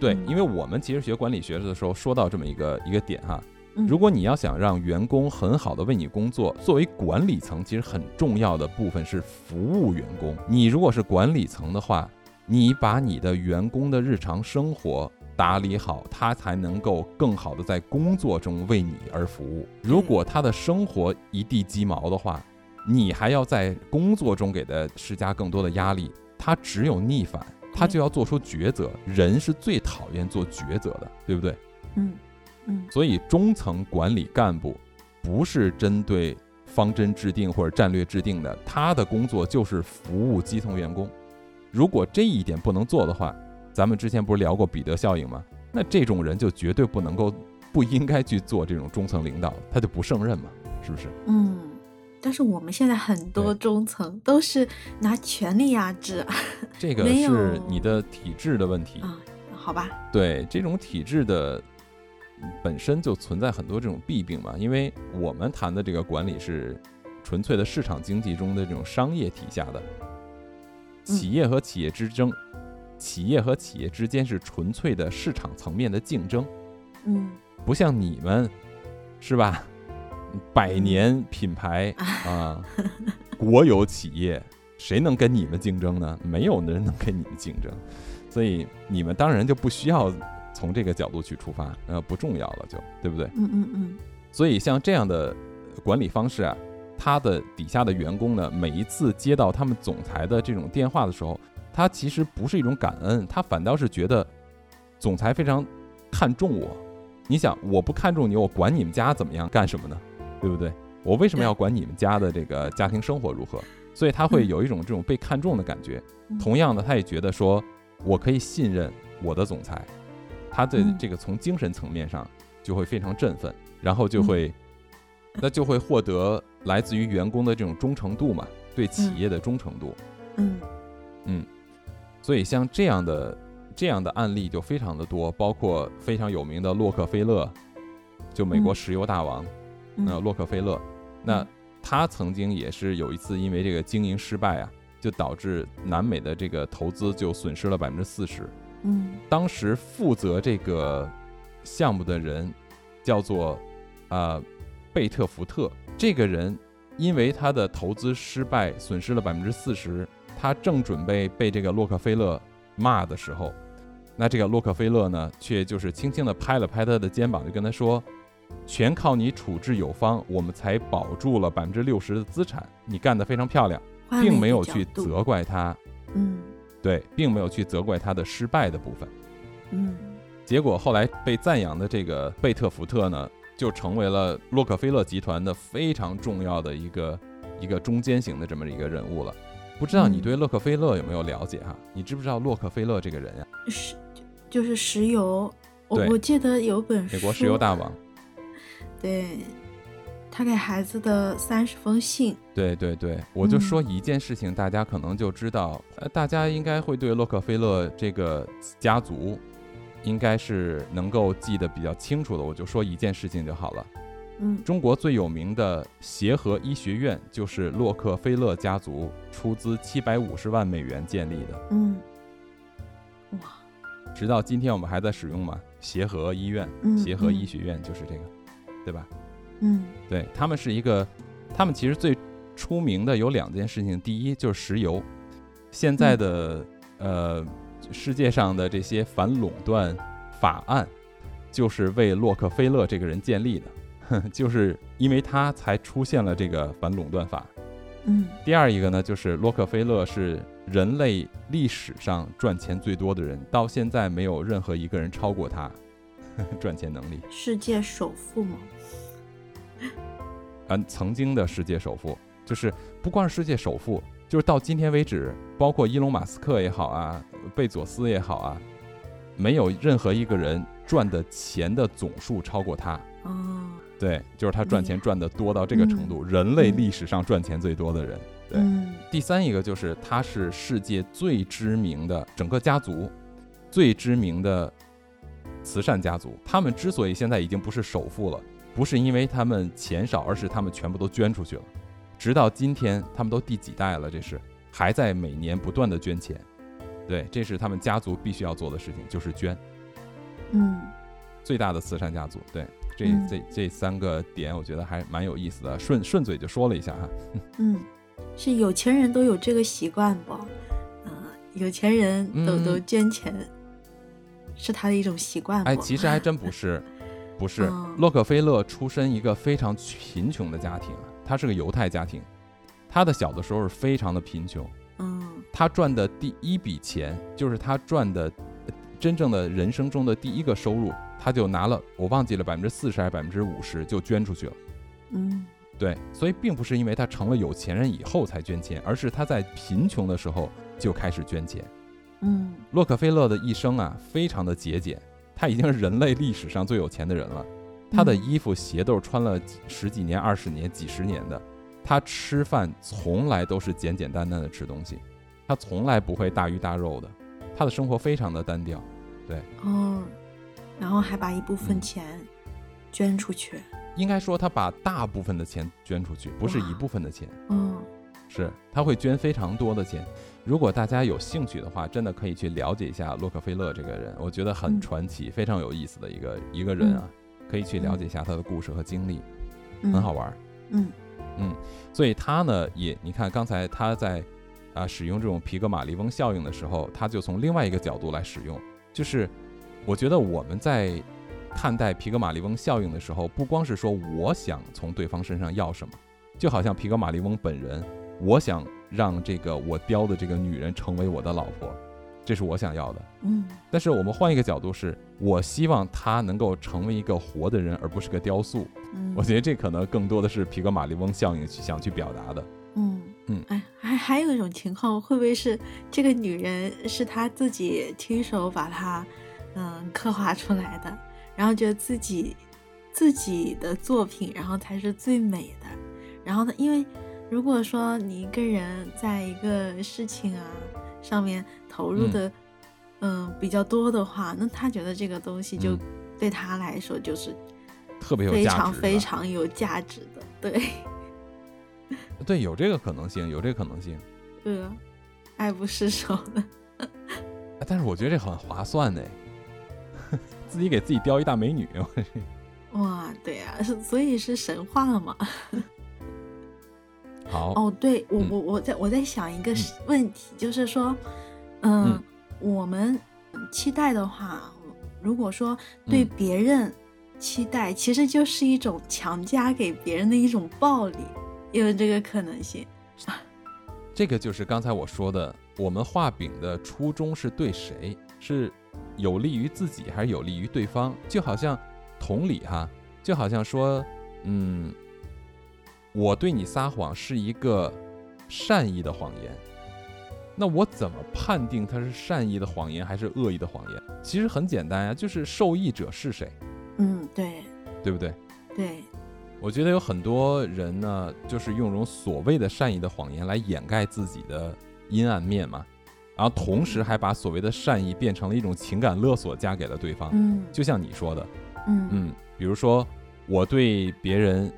A: 对，因为我们其实学管理学的时候说到这么一个一个点哈。如果你要想让员工很好的为你工作，作为管理层，其实很重要的部分是服务员工。你如果是管理层的话，你把你的员工的日常生活打理好，他才能够更好的在工作中为你而服务。如果他的生活一地鸡毛的话，你还要在工作中给他施加更多的压力，他只有逆反，他就要做出抉择。人是最讨厌做抉择的，对不对？
B: 嗯。
A: 所以中层管理干部不是针对方针制定或者战略制定的，他的工作就是服务基层员工。如果这一点不能做的话，咱们之前不是聊过彼得效应吗？那这种人就绝对不能够、不应该去做这种中层领导，他就不胜任嘛，是不是？
B: 嗯。但是我们现在很多中层都是拿权力压制，
A: 这个是你的体制的问题
B: 啊？好吧。
A: 对这种体制的。本身就存在很多这种弊病嘛，因为我们谈的这个管理是纯粹的市场经济中的这种商业体下的企业和企业之争，企业和企业之间是纯粹的市场层面的竞争，
B: 嗯，
A: 不像你们是吧？百年品牌 啊，国有企业，谁能跟你们竞争呢？没有人能跟你们竞争，所以你们当然就不需要。从这个角度去出发，呃，不重要了，就对不对？
B: 嗯嗯嗯。
A: 所以像这样的管理方式啊，他的底下的员工呢，每一次接到他们总裁的这种电话的时候，他其实不是一种感恩，他反倒是觉得总裁非常看重我。你想，我不看重你，我管你们家怎么样干什么呢？对不对？我为什么要管你们家的这个家庭生活如何？所以他会有一种这种被看重的感觉。同样的，他也觉得说我可以信任我的总裁。他的这个从精神层面上就会非常振奋，然后就会，那就会获得来自于员工的这种忠诚度嘛，对企业的忠诚度。
B: 嗯。
A: 嗯，所以像这样的这样的案例就非常的多，包括非常有名的洛克菲勒，就美国石油大王，那洛克菲勒，那他曾经也是有一次因为这个经营失败啊，就导致南美的这个投资就损失了百分之四十。
B: 嗯，
A: 当时负责这个项目的人叫做啊贝特福特。这个人因为他的投资失败，损失了百分之四十，他正准备被这个洛克菲勒骂的时候，那这个洛克菲勒呢，却就是轻轻地拍了拍他的肩膀，就跟他说：“全靠你处置有方，我们才保住了百分之六十的资产，你干得非常漂亮，并没有去责怪他。”
B: 嗯。
A: 对，并没有去责怪他的失败的部分，
B: 嗯，
A: 结果后来被赞扬的这个贝特福特呢，就成为了洛克菲勒集团的非常重要的一个一个中间型的这么一个人物了。不知道你对洛克菲勒有没有了解哈？你知不知道洛克菲勒这个人呀？
B: 是，就是石油，我我记得有本
A: 美国石油大王，
B: 对。他给孩子的三十封信。
A: 对对对，我就说一件事情，大家可能就知道，呃，大家应该会对洛克菲勒这个家族，应该是能够记得比较清楚的。我就说一件事情就好了。
B: 嗯，
A: 中国最有名的协和医学院就是洛克菲勒家族出资七百五十万美元建立的。
B: 嗯，哇，
A: 直到今天我们还在使用嘛？协和医院、协和医学院就是这个，对吧？
B: 嗯，
A: 对他们是一个，他们其实最出名的有两件事情，第一就是石油，现在的呃世界上的这些反垄断法案，就是为洛克菲勒这个人建立的，就是因为他才出现了这个反垄断法。
B: 嗯，
A: 第二一个呢，就是洛克菲勒是人类历史上赚钱最多的人，到现在没有任何一个人超过他 赚钱能力。
B: 世界首富吗？
A: 嗯，曾经的世界首富，就是不光是世界首富，就是到今天为止，包括伊隆马斯克也好啊，贝佐斯也好啊，没有任何一个人赚的钱的总数超过他。
B: 哦，
A: 对，就是他赚钱赚的多到这个程度，人类历史上赚钱最多的人。对，第三一个就是他是世界最知名的整个家族最知名的慈善家族。他们之所以现在已经不是首富了，不是因为他们钱少，而是他们全部都捐出去了。直到今天，他们都第几代了？这是还在每年不断的捐钱。对，这是他们家族必须要做的事情，就是捐。
B: 嗯，
A: 最大的慈善家族。对，这这这三个点，我觉得还蛮有意思的。顺顺嘴就说了一下哈。
B: 嗯。是有钱人都有这个习惯不？嗯，有钱人都都捐钱，是他的一种习惯。
A: 哎，其实还真不是，不是。洛克菲勒出身一个非常贫穷的家庭，他是个犹太家庭，他的小的时候是非常的贫穷。
B: 嗯，
A: 他赚的第一笔钱，就是他赚的真正的人生中的第一个收入，他就拿了，我忘记了百分之四十还是百分之五十，就捐出去了。
B: 嗯。
A: 对，所以并不是因为他成了有钱人以后才捐钱，而是他在贫穷的时候就开始捐钱。
B: 嗯，
A: 洛克菲勒的一生啊，非常的节俭，他已经是人类历史上最有钱的人了。他的衣服鞋都是穿了十几年、二十年、几十年的。他吃饭从来都是简简单单的吃东西，他从来不会大鱼大肉的。他的生活非常的单调。对，
B: 哦，然后还把一部分钱捐出去。
A: 应该说，他把大部分的钱捐出去，不是一部分的钱。
B: 嗯，
A: 是他会捐非常多的钱。如果大家有兴趣的话，真的可以去了解一下洛克菲勒这个人，我觉得很传奇，非常有意思的一个一个人啊，可以去了解一下他的故事和经历，很好玩。
B: 嗯
A: 嗯，所以他呢，也你看刚才他在啊使用这种皮格马利翁效应的时候，他就从另外一个角度来使用，就是我觉得我们在。看待皮格马利翁效应的时候，不光是说我想从对方身上要什么，就好像皮格马利翁本人，我想让这个我雕的这个女人成为我的老婆，这是我想要的。
B: 嗯。
A: 但是我们换一个角度，是我希望她能够成为一个活的人，而不是个雕塑。
B: 嗯。
A: 我觉得这可能更多的是皮格马利翁效应去想去表达的。
B: 嗯嗯。哎，还还有一种情况，会不会是这个女人是他自己亲手把她嗯刻画出来的？然后觉得自己自己的作品，然后才是最美的。然后呢，因为如果说你一个人在一个事情啊上面投入的嗯比较多的话，那他觉得这个东西就对他来说就是
A: 特别有
B: 非常非常有价值的。对，
A: 对，有这个可能性，有这个可能性。
B: 对啊，爱不释手的。
A: 但是我觉得这很划算呢。自己给自己雕一大美女，
B: 哇，对呀，所以是神话嘛。
A: 好
B: 哦，对我我我在我在想一个问题，就是说，嗯，我们期待的话，如果说对别人期待，其实就是一种强加给别人的一种暴力，有这个可能性。
A: 这个就是刚才我说的，我们画饼的初衷是对谁是？有利于自己还是有利于对方？就好像同理哈，就好像说，嗯，我对你撒谎是一个善意的谎言，那我怎么判定它是善意的谎言还是恶意的谎言？其实很简单呀，就是受益者是谁。
B: 嗯，对，
A: 对不对？
B: 对，
A: 我觉得有很多人呢，就是用这种所谓的善意的谎言来掩盖自己的阴暗面嘛。然后同时还把所谓的善意变成了一种情感勒索，加给了对方。
B: 嗯，
A: 就像你说的，
B: 嗯
A: 嗯，比如说我对别人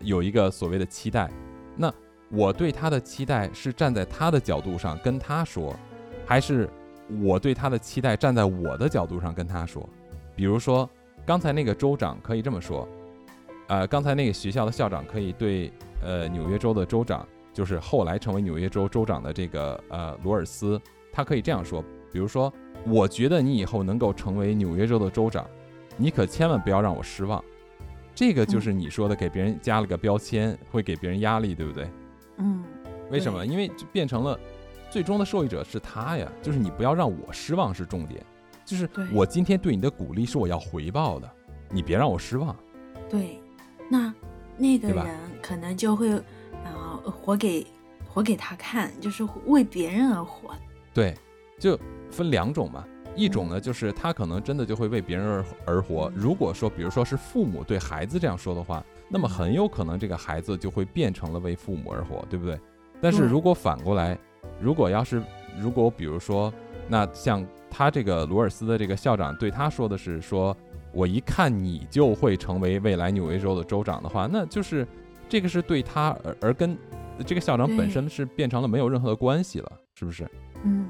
A: 有一个所谓的期待，那我对他的期待是站在他的角度上跟他说，还是我对他的期待站在我的角度上跟他说？比如说刚才那个州长可以这么说，呃，刚才那个学校的校长可以对呃纽约州的州长。就是后来成为纽约州州长的这个呃罗尔斯，他可以这样说，比如说，我觉得你以后能够成为纽约州的州长，你可千万不要让我失望。这个就是你说的给别人加了个标签，会给别人压力，对不对？
B: 嗯。
A: 为什么？因为就变成了最终的受益者是他呀。就是你不要让我失望是重点，就是我今天对你的鼓励是我要回报的，你别让我失望。
B: 对，那那个人可能就会。活给活给他看，就是为别人而活。
A: 对，就分两种嘛。一种呢，就是他可能真的就会为别人而而活。如果说，比如说是父母对孩子这样说的话，那么很有可能这个孩子就会变成了为父母而活，对不对？但是如果反过来，如果要是如果比如说，那像他这个罗尔斯的这个校长对他说的是说，我一看你就会成为未来纽约州的州长的话，那就是这个是对他而而跟这个校长本身是变成了没有任何的关系了，是不是？
B: 嗯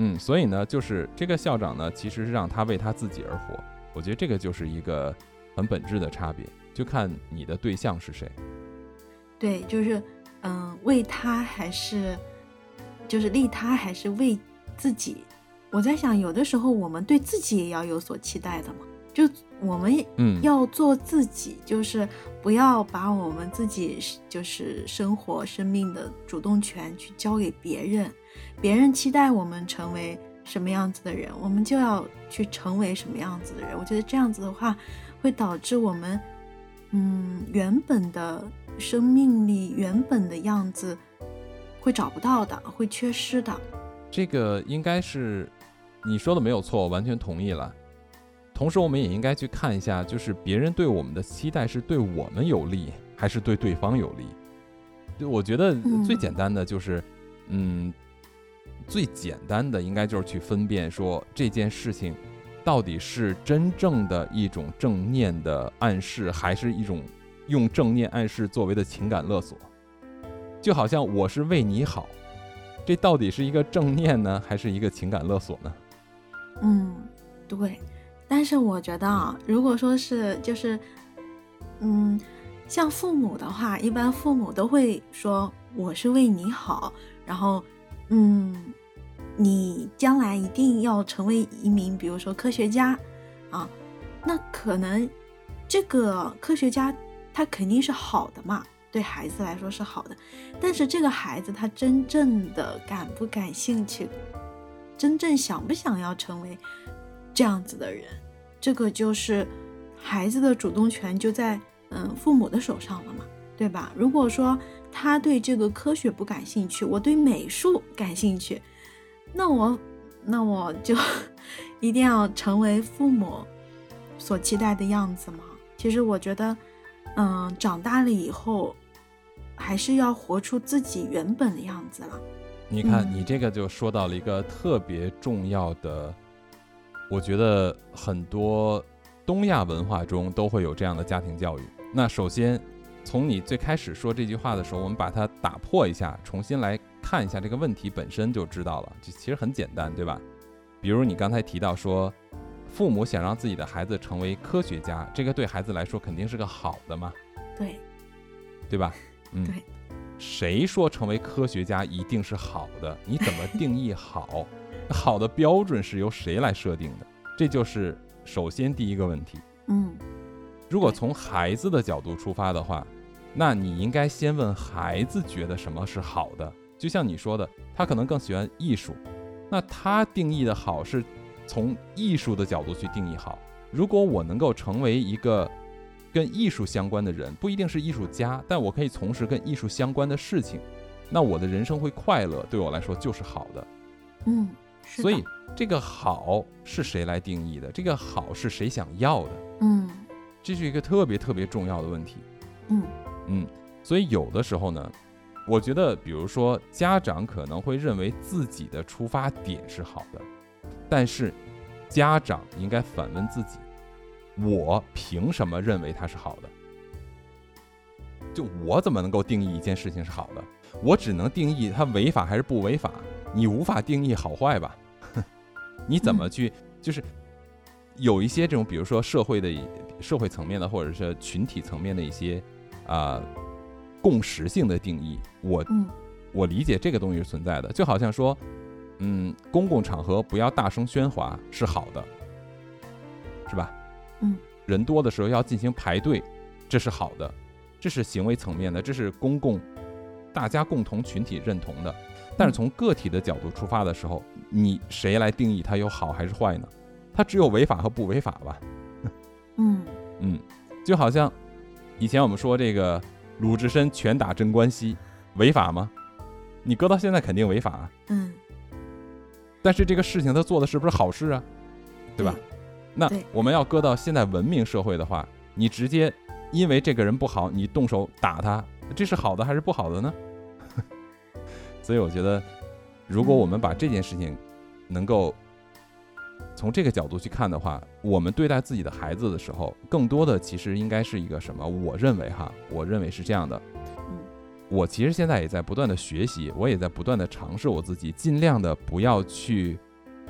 A: 嗯，所以呢，就是这个校长呢，其实是让他为他自己而活。我觉得这个就是一个很本质的差别，就看你的对象是谁。
B: 对，就是嗯，为他还是就是利他还是为自己？我在想，有的时候我们对自己也要有所期待的嘛。就我们要做自己，就是不要把我们自己就是生活生命的主动权去交给别人。别人期待我们成为什么样子的人，我们就要去成为什么样子的人。我觉得这样子的话，会导致我们嗯原本的生命力、原本的样子会找不到的，会缺失的。
A: 这个应该是你说的没有错，我完全同意了。同时，我们也应该去看一下，就是别人对我们的期待是对我们有利，还是对对方有利？就我觉得最简单的就是，嗯，最简单的应该就是去分辨说这件事情到底是真正的一种正念的暗示，还是一种用正念暗示作为的情感勒索。就好像我是为你好，这到底是一个正念呢，还是一个情感勒索呢？
B: 嗯，对。但是我觉得啊，如果说是就是，嗯，像父母的话，一般父母都会说我是为你好，然后，嗯，你将来一定要成为一名，比如说科学家，啊，那可能这个科学家他肯定是好的嘛，对孩子来说是好的，但是这个孩子他真正的感不感兴趣，真正想不想要成为？这样子的人，这个就是孩子的主动权就在嗯父母的手上了嘛，对吧？如果说他对这个科学不感兴趣，我对美术感兴趣，那我那我就 一定要成为父母所期待的样子吗？其实我觉得，嗯，长大了以后还是要活出自己原本的样子了。
A: 你看，你这个就说到了一个特别重要的。我觉得很多东亚文化中都会有这样的家庭教育。那首先，从你最开始说这句话的时候，我们把它打破一下，重新来看一下这个问题本身就知道了。就其实很简单，对吧？比如你刚才提到说，父母想让自己的孩子成为科学家，这个对孩子来说肯定是个好的嘛？
B: 对，
A: 对吧？
B: 嗯，对。
A: 谁说成为科学家一定是好的？你怎么定义好？好的标准是由谁来设定的？这就是首先第一个问题。
B: 嗯，
A: 如果从孩子的角度出发的话，那你应该先问孩子觉得什么是好的。就像你说的，他可能更喜欢艺术，那他定义的好是从艺术的角度去定义好。如果我能够成为一个跟艺术相关的人，不一定是艺术家，但我可以从事跟艺术相关的事情，那我的人生会快乐，对我来说就是好的。
B: 嗯。
A: 所以这个好是谁来定义的？这个好是谁想要的？
B: 嗯，
A: 这是一个特别特别重要的问题。
B: 嗯
A: 嗯，所以有的时候呢，我觉得，比如说家长可能会认为自己的出发点是好的，但是家长应该反问自己：我凭什么认为它是好的？就我怎么能够定义一件事情是好的？我只能定义它违法还是不违法。你无法定义好坏吧？你怎么去？就是有一些这种，比如说社会的、社会层面的，或者是群体层面的一些啊共识性的定义。我我理解这个东西是存在的，就好像说，嗯，公共场合不要大声喧哗是好的，是吧？
B: 嗯，
A: 人多的时候要进行排队，这是好的，这是行为层面的，这是公共大家共同群体认同的。但是从个体的角度出发的时候，你谁来定义它有好还是坏呢？它只有违法和不违法吧？
B: 嗯
A: 嗯，就好像以前我们说这个鲁智深拳打镇关西，违法吗？你搁到现在肯定违法。
B: 嗯。
A: 但是这个事情他做的是不是好事啊？对吧？那我们要搁到现在文明社会的话，你直接因为这个人不好，你动手打他，这是好的还是不好的呢？所以我觉得，如果我们把这件事情能够从这个角度去看的话，我们对待自己的孩子的时候，更多的其实应该是一个什么？我认为哈，我认为是这样的。我其实现在也在不断的学习，我也在不断的尝试我自己，尽量的不要去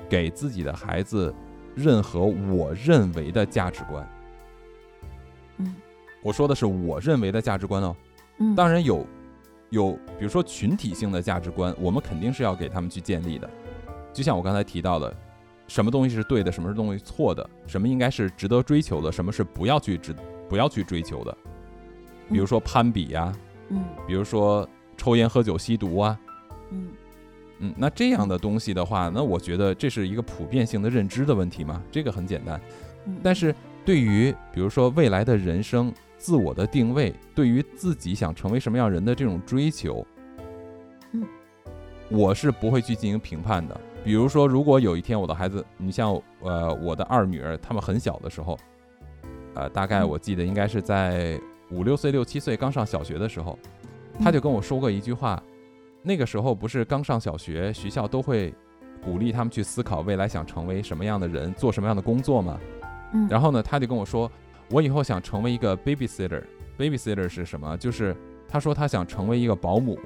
A: 给自己的孩子任何我认为的价值观。
B: 嗯，
A: 我说的是我认为的价值观哦。
B: 嗯，
A: 当然有，有比如说群体性的价值观，我们肯定是要给他们去建立的。就像我刚才提到的，什么东西是对的，什么是东西错的，什么应该是值得追求的，什么是不要去值不要去追求的。比如说攀比呀。
B: 嗯，
A: 比如说抽烟、喝酒、吸毒啊，
B: 嗯
A: 嗯，那这样的东西的话，那我觉得这是一个普遍性的认知的问题嘛，这个很简单。但是对于比如说未来的人生、自我的定位，对于自己想成为什么样人的这种追求，
B: 嗯，
A: 我是不会去进行评判的。比如说，如果有一天我的孩子，你像呃我的二女儿，他们很小的时候，呃，大概我记得应该是在。五六岁、六七岁刚上小学的时候，他就跟我说过一句话。那个时候不是刚上小学，学校都会鼓励他们去思考未来想成为什么样的人，做什么样的工作吗？
B: 嗯。
A: 然后呢，他就跟我说，我以后想成为一个 babysitter。babysitter 是什么？就是他说他想成为一个保姆。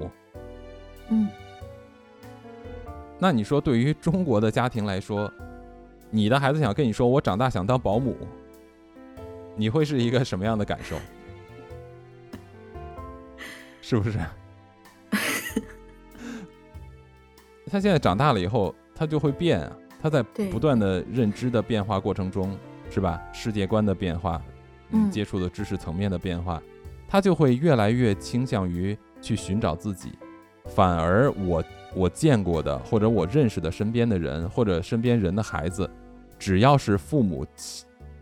B: 嗯。
A: 那你说，对于中国的家庭来说，你的孩子想跟你说我长大想当保姆，你会是一个什么样的感受？是不是？他现在长大了以后，他就会变啊。他在不断的认知的变化过程中，是吧？世界观的变化，
B: 嗯，
A: 接触的知识层面的变化，他就会越来越倾向于去寻找自己。反而我我见过的，或者我认识的身边的人，或者身边人的孩子，只要是父母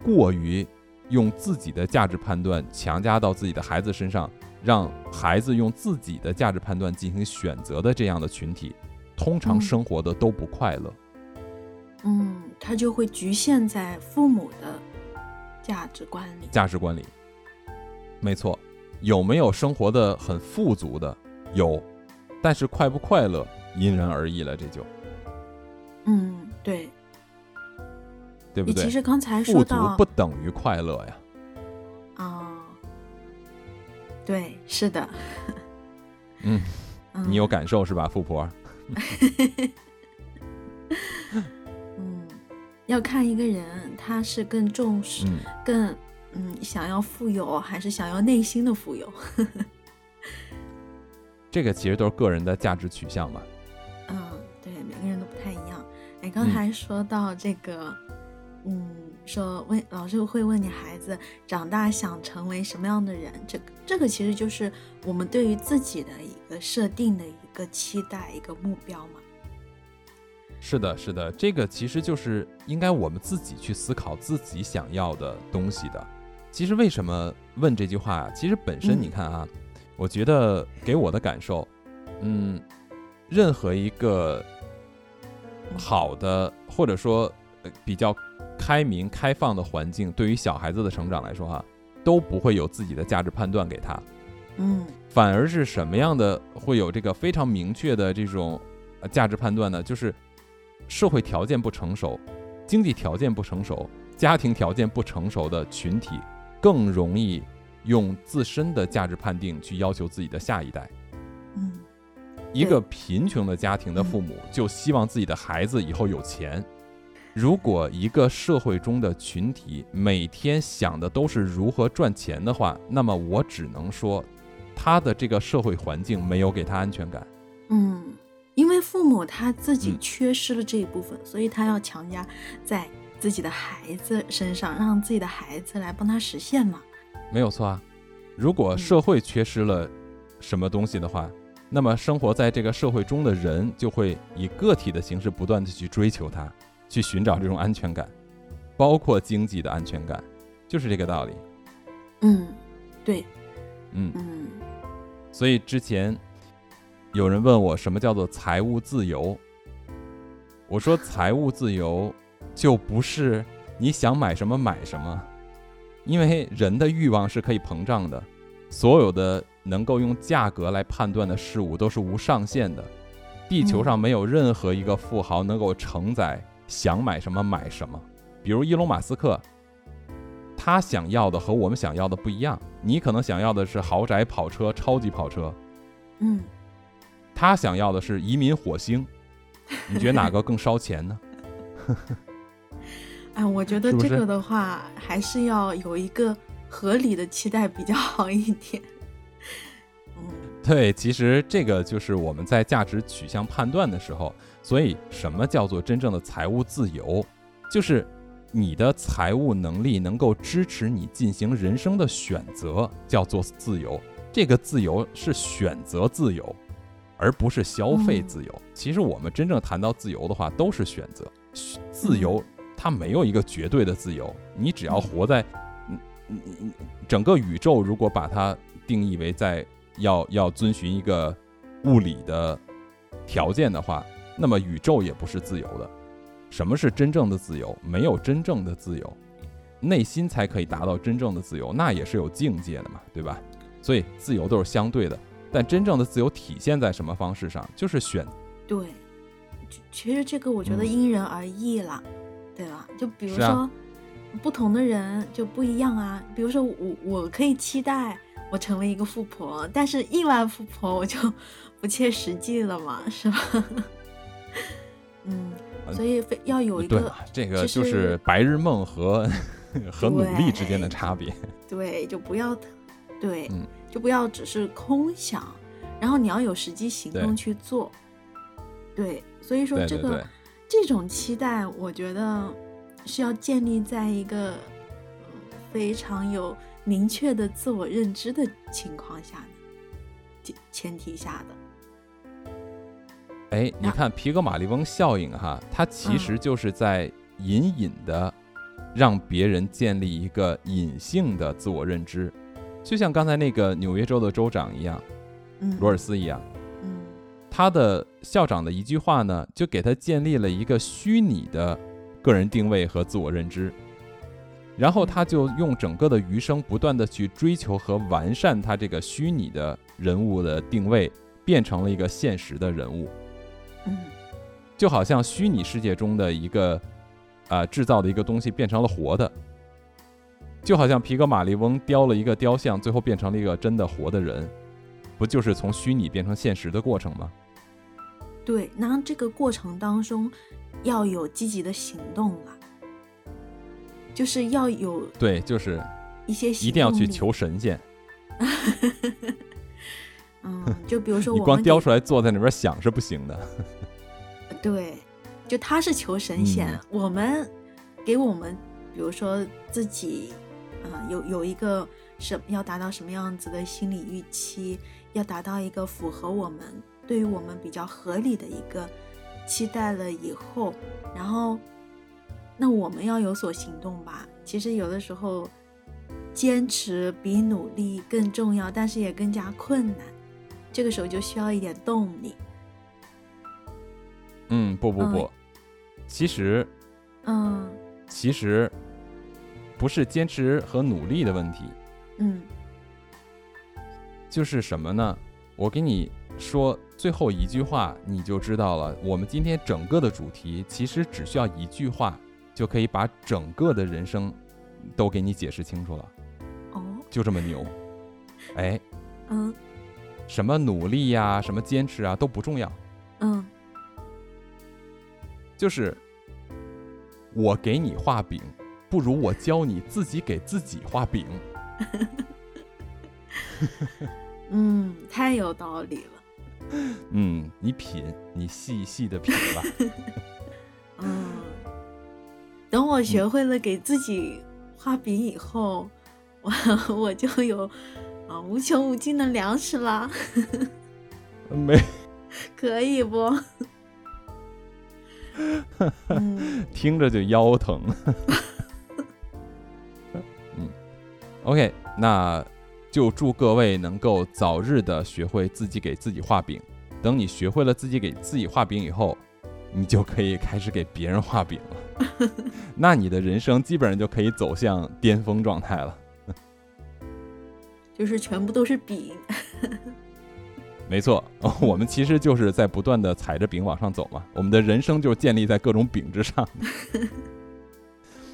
A: 过于用自己的价值判断强加到自己的孩子身上。让孩子用自己的价值判断进行选择的这样的群体，通常生活的都不快乐。
B: 嗯，他就会局限在父母的价值观里。
A: 价值观里，没错。有没有生活的很富足的？有，但是快不快乐因人而异了。这就，
B: 嗯，对，
A: 对不对？
B: 其实刚才说到，
A: 不等于快乐呀。
B: 啊。对，是的。
A: 嗯，你有感受是吧，富婆？
B: 嗯，要看一个人，他是更重视、更嗯想要富有，还是想要内心的富有？
A: 这个其实都是个人的价值取向嘛。
B: 样。哎，刚才说到这个，嗯。说问老师会问你孩子长大想成为什么样的人？这个这个其实就是我们对于自己的一个设定的一个期待、一个目标嘛。
A: 是的，是的，这个其实就是应该我们自己去思考自己想要的东西的。其实为什么问这句话？其实本身你看啊，我觉得给我的感受，嗯，任何一个好的或者说比较。开明开放的环境对于小孩子的成长来说，哈，都不会有自己的价值判断给他，
B: 嗯，
A: 反而是什么样的会有这个非常明确的这种价值判断呢？就是社会条件不成熟、经济条件不成熟、家庭条件不成熟的群体，更容易用自身的价值判定去要求自己的下一代。
B: 嗯，
A: 一个贫穷的家庭的父母就希望自己的孩子以后有钱。如果一个社会中的群体每天想的都是如何赚钱的话，那么我只能说，他的这个社会环境没有给他安全感。
B: 嗯，因为父母他自己缺失了这一部分，所以他要强加在自己的孩子身上，让自己的孩子来帮他实现嘛。
A: 没有错啊。如果社会缺失了什么东西的话，那么生活在这个社会中的人就会以个体的形式不断的去追求它。去寻找这种安全感，包括经济的安全感，就是这个道理。
B: 嗯，对，
A: 嗯
B: 嗯。
A: 所以之前有人问我什么叫做财务自由，我说财务自由就不是你想买什么买什么，因为人的欲望是可以膨胀的，所有的能够用价格来判断的事物都是无上限的。地球上没有任何一个富豪能够承载想买什么买什么。比如伊隆马斯克，他想要的和我们想要的不一样。你可能想要的是豪宅、跑车、超级跑车，
B: 嗯，
A: 他想要的是移民火星。你觉得哪个更烧钱呢？
B: 哎，我觉得这个的话，还是要有一个合理的期待比较好一点。
A: 对，其实这个就是我们在价值取向判断的时候，所以什么叫做真正的财务自由？就是你的财务能力能够支持你进行人生的选择，叫做自由。这个自由是选择自由，而不是消费自由。其实我们真正谈到自由的话，都是选择。自由它没有一个绝对的自由，你只要活在，嗯嗯嗯，整个宇宙如果把它定义为在。要要遵循一个物理的条件的话，那么宇宙也不是自由的。什么是真正的自由？没有真正的自由，内心才可以达到真正的自由，那也是有境界的嘛，对吧？所以自由都是相对的，但真正的自由体现在什么方式上？就是选。
B: 对，其实这个我觉得因人而异了，对吧？就比如说，不同的人就不一样啊。比如说我，我可以期待。我成为一个富婆，但是亿万富婆我就 不切实际了嘛，是吧？嗯，所以非要有一个，
A: 这个就是白日梦和 和努力之间的差别。
B: 对，就不要，对，就不要只是空想，然后你要有实际行动去做。对，所以说这个这种期待，我觉得是要建立在一个非常有。明确的自我认知的情况下呢，前提下的。
A: 哎，你看皮格马利翁效应哈，它其实就是在隐隐的让别人建立一个隐性的自我认知，就像刚才那个纽约州的州长一样，罗尔斯一样，
B: 嗯，
A: 他的校长的一句话呢，就给他建立了一个虚拟的个人定位和自我认知。然后他就用整个的余生不断的去追求和完善他这个虚拟的人物的定位，变成了一个现实的人物。
B: 嗯，
A: 就好像虚拟世界中的一个啊制造的一个东西变成了活的，就好像皮格马利翁雕了一个雕像，最后变成了一个真的活的人，不就是从虚拟变成现实的过程吗？
B: 对，那这个过程当中要有积极的行动啊。就是要有
A: 对，就是
B: 一些
A: 一定要去求神仙。
B: 嗯，就比如说
A: 你光雕出来坐在那边想是不行的。
B: 对，就他是求神仙，我们给我们，比如说自己，啊，有有一个什要达到什么样子的心理预期，要达到一个符合我们对于我们比较合理的一个期待了以后，然后。那我们要有所行动吧。其实有的时候，坚持比努力更重要，但是也更加困难。这个时候就需要一点动力。
A: 嗯，不不不，其实，
B: 嗯，
A: 其实不是坚持和努力的问题。
B: 嗯，
A: 就是什么呢？我给你说最后一句话，你就知道了。我们今天整个的主题其实只需要一句话。就可以把整个的人生都给你解释清楚了，哦，就这么牛，哎，
B: 嗯，
A: 什么努力呀，什么坚持啊都不重要，
B: 嗯，
A: 就是我给你画饼，不如我教你自己给自己画饼。
B: 嗯，太有道理了。
A: 嗯，你品，你细细的品吧。
B: 学会了给自己画饼以后，我 我就有啊无穷无尽的粮食了。
A: 没，
B: 可以不？
A: 听着就腰疼。嗯，OK，那就祝各位能够早日的学会自己给自己画饼。等你学会了自己给自己画饼以后，你就可以开始给别人画饼了。那你的人生基本上就可以走向巅峰状态了，
B: 就是全部都是饼。
A: 没错，我们其实就是在不断的踩着饼往上走嘛。我们的人生就是建立在各种饼之上。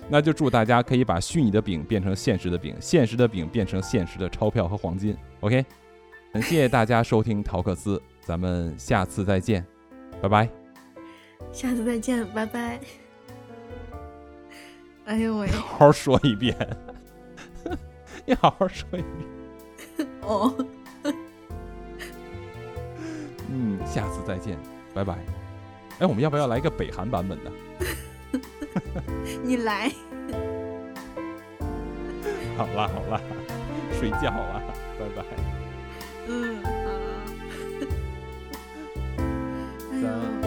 A: 那就祝大家可以把虚拟的饼变成现实的饼，现实的饼变成现实的钞票和黄金。OK，感谢大家收听陶克斯，咱们下次再见，拜拜。
B: 下次再见，拜拜。哎呦喂！
A: 好好说一遍，你好好说一遍。
B: 哦。
A: 嗯，下次再见，拜拜。哎，我们要不要来一个北韩版本的？
B: 你来。
A: 好啦好啦，睡觉了，拜拜。
B: 嗯，好。
A: 三。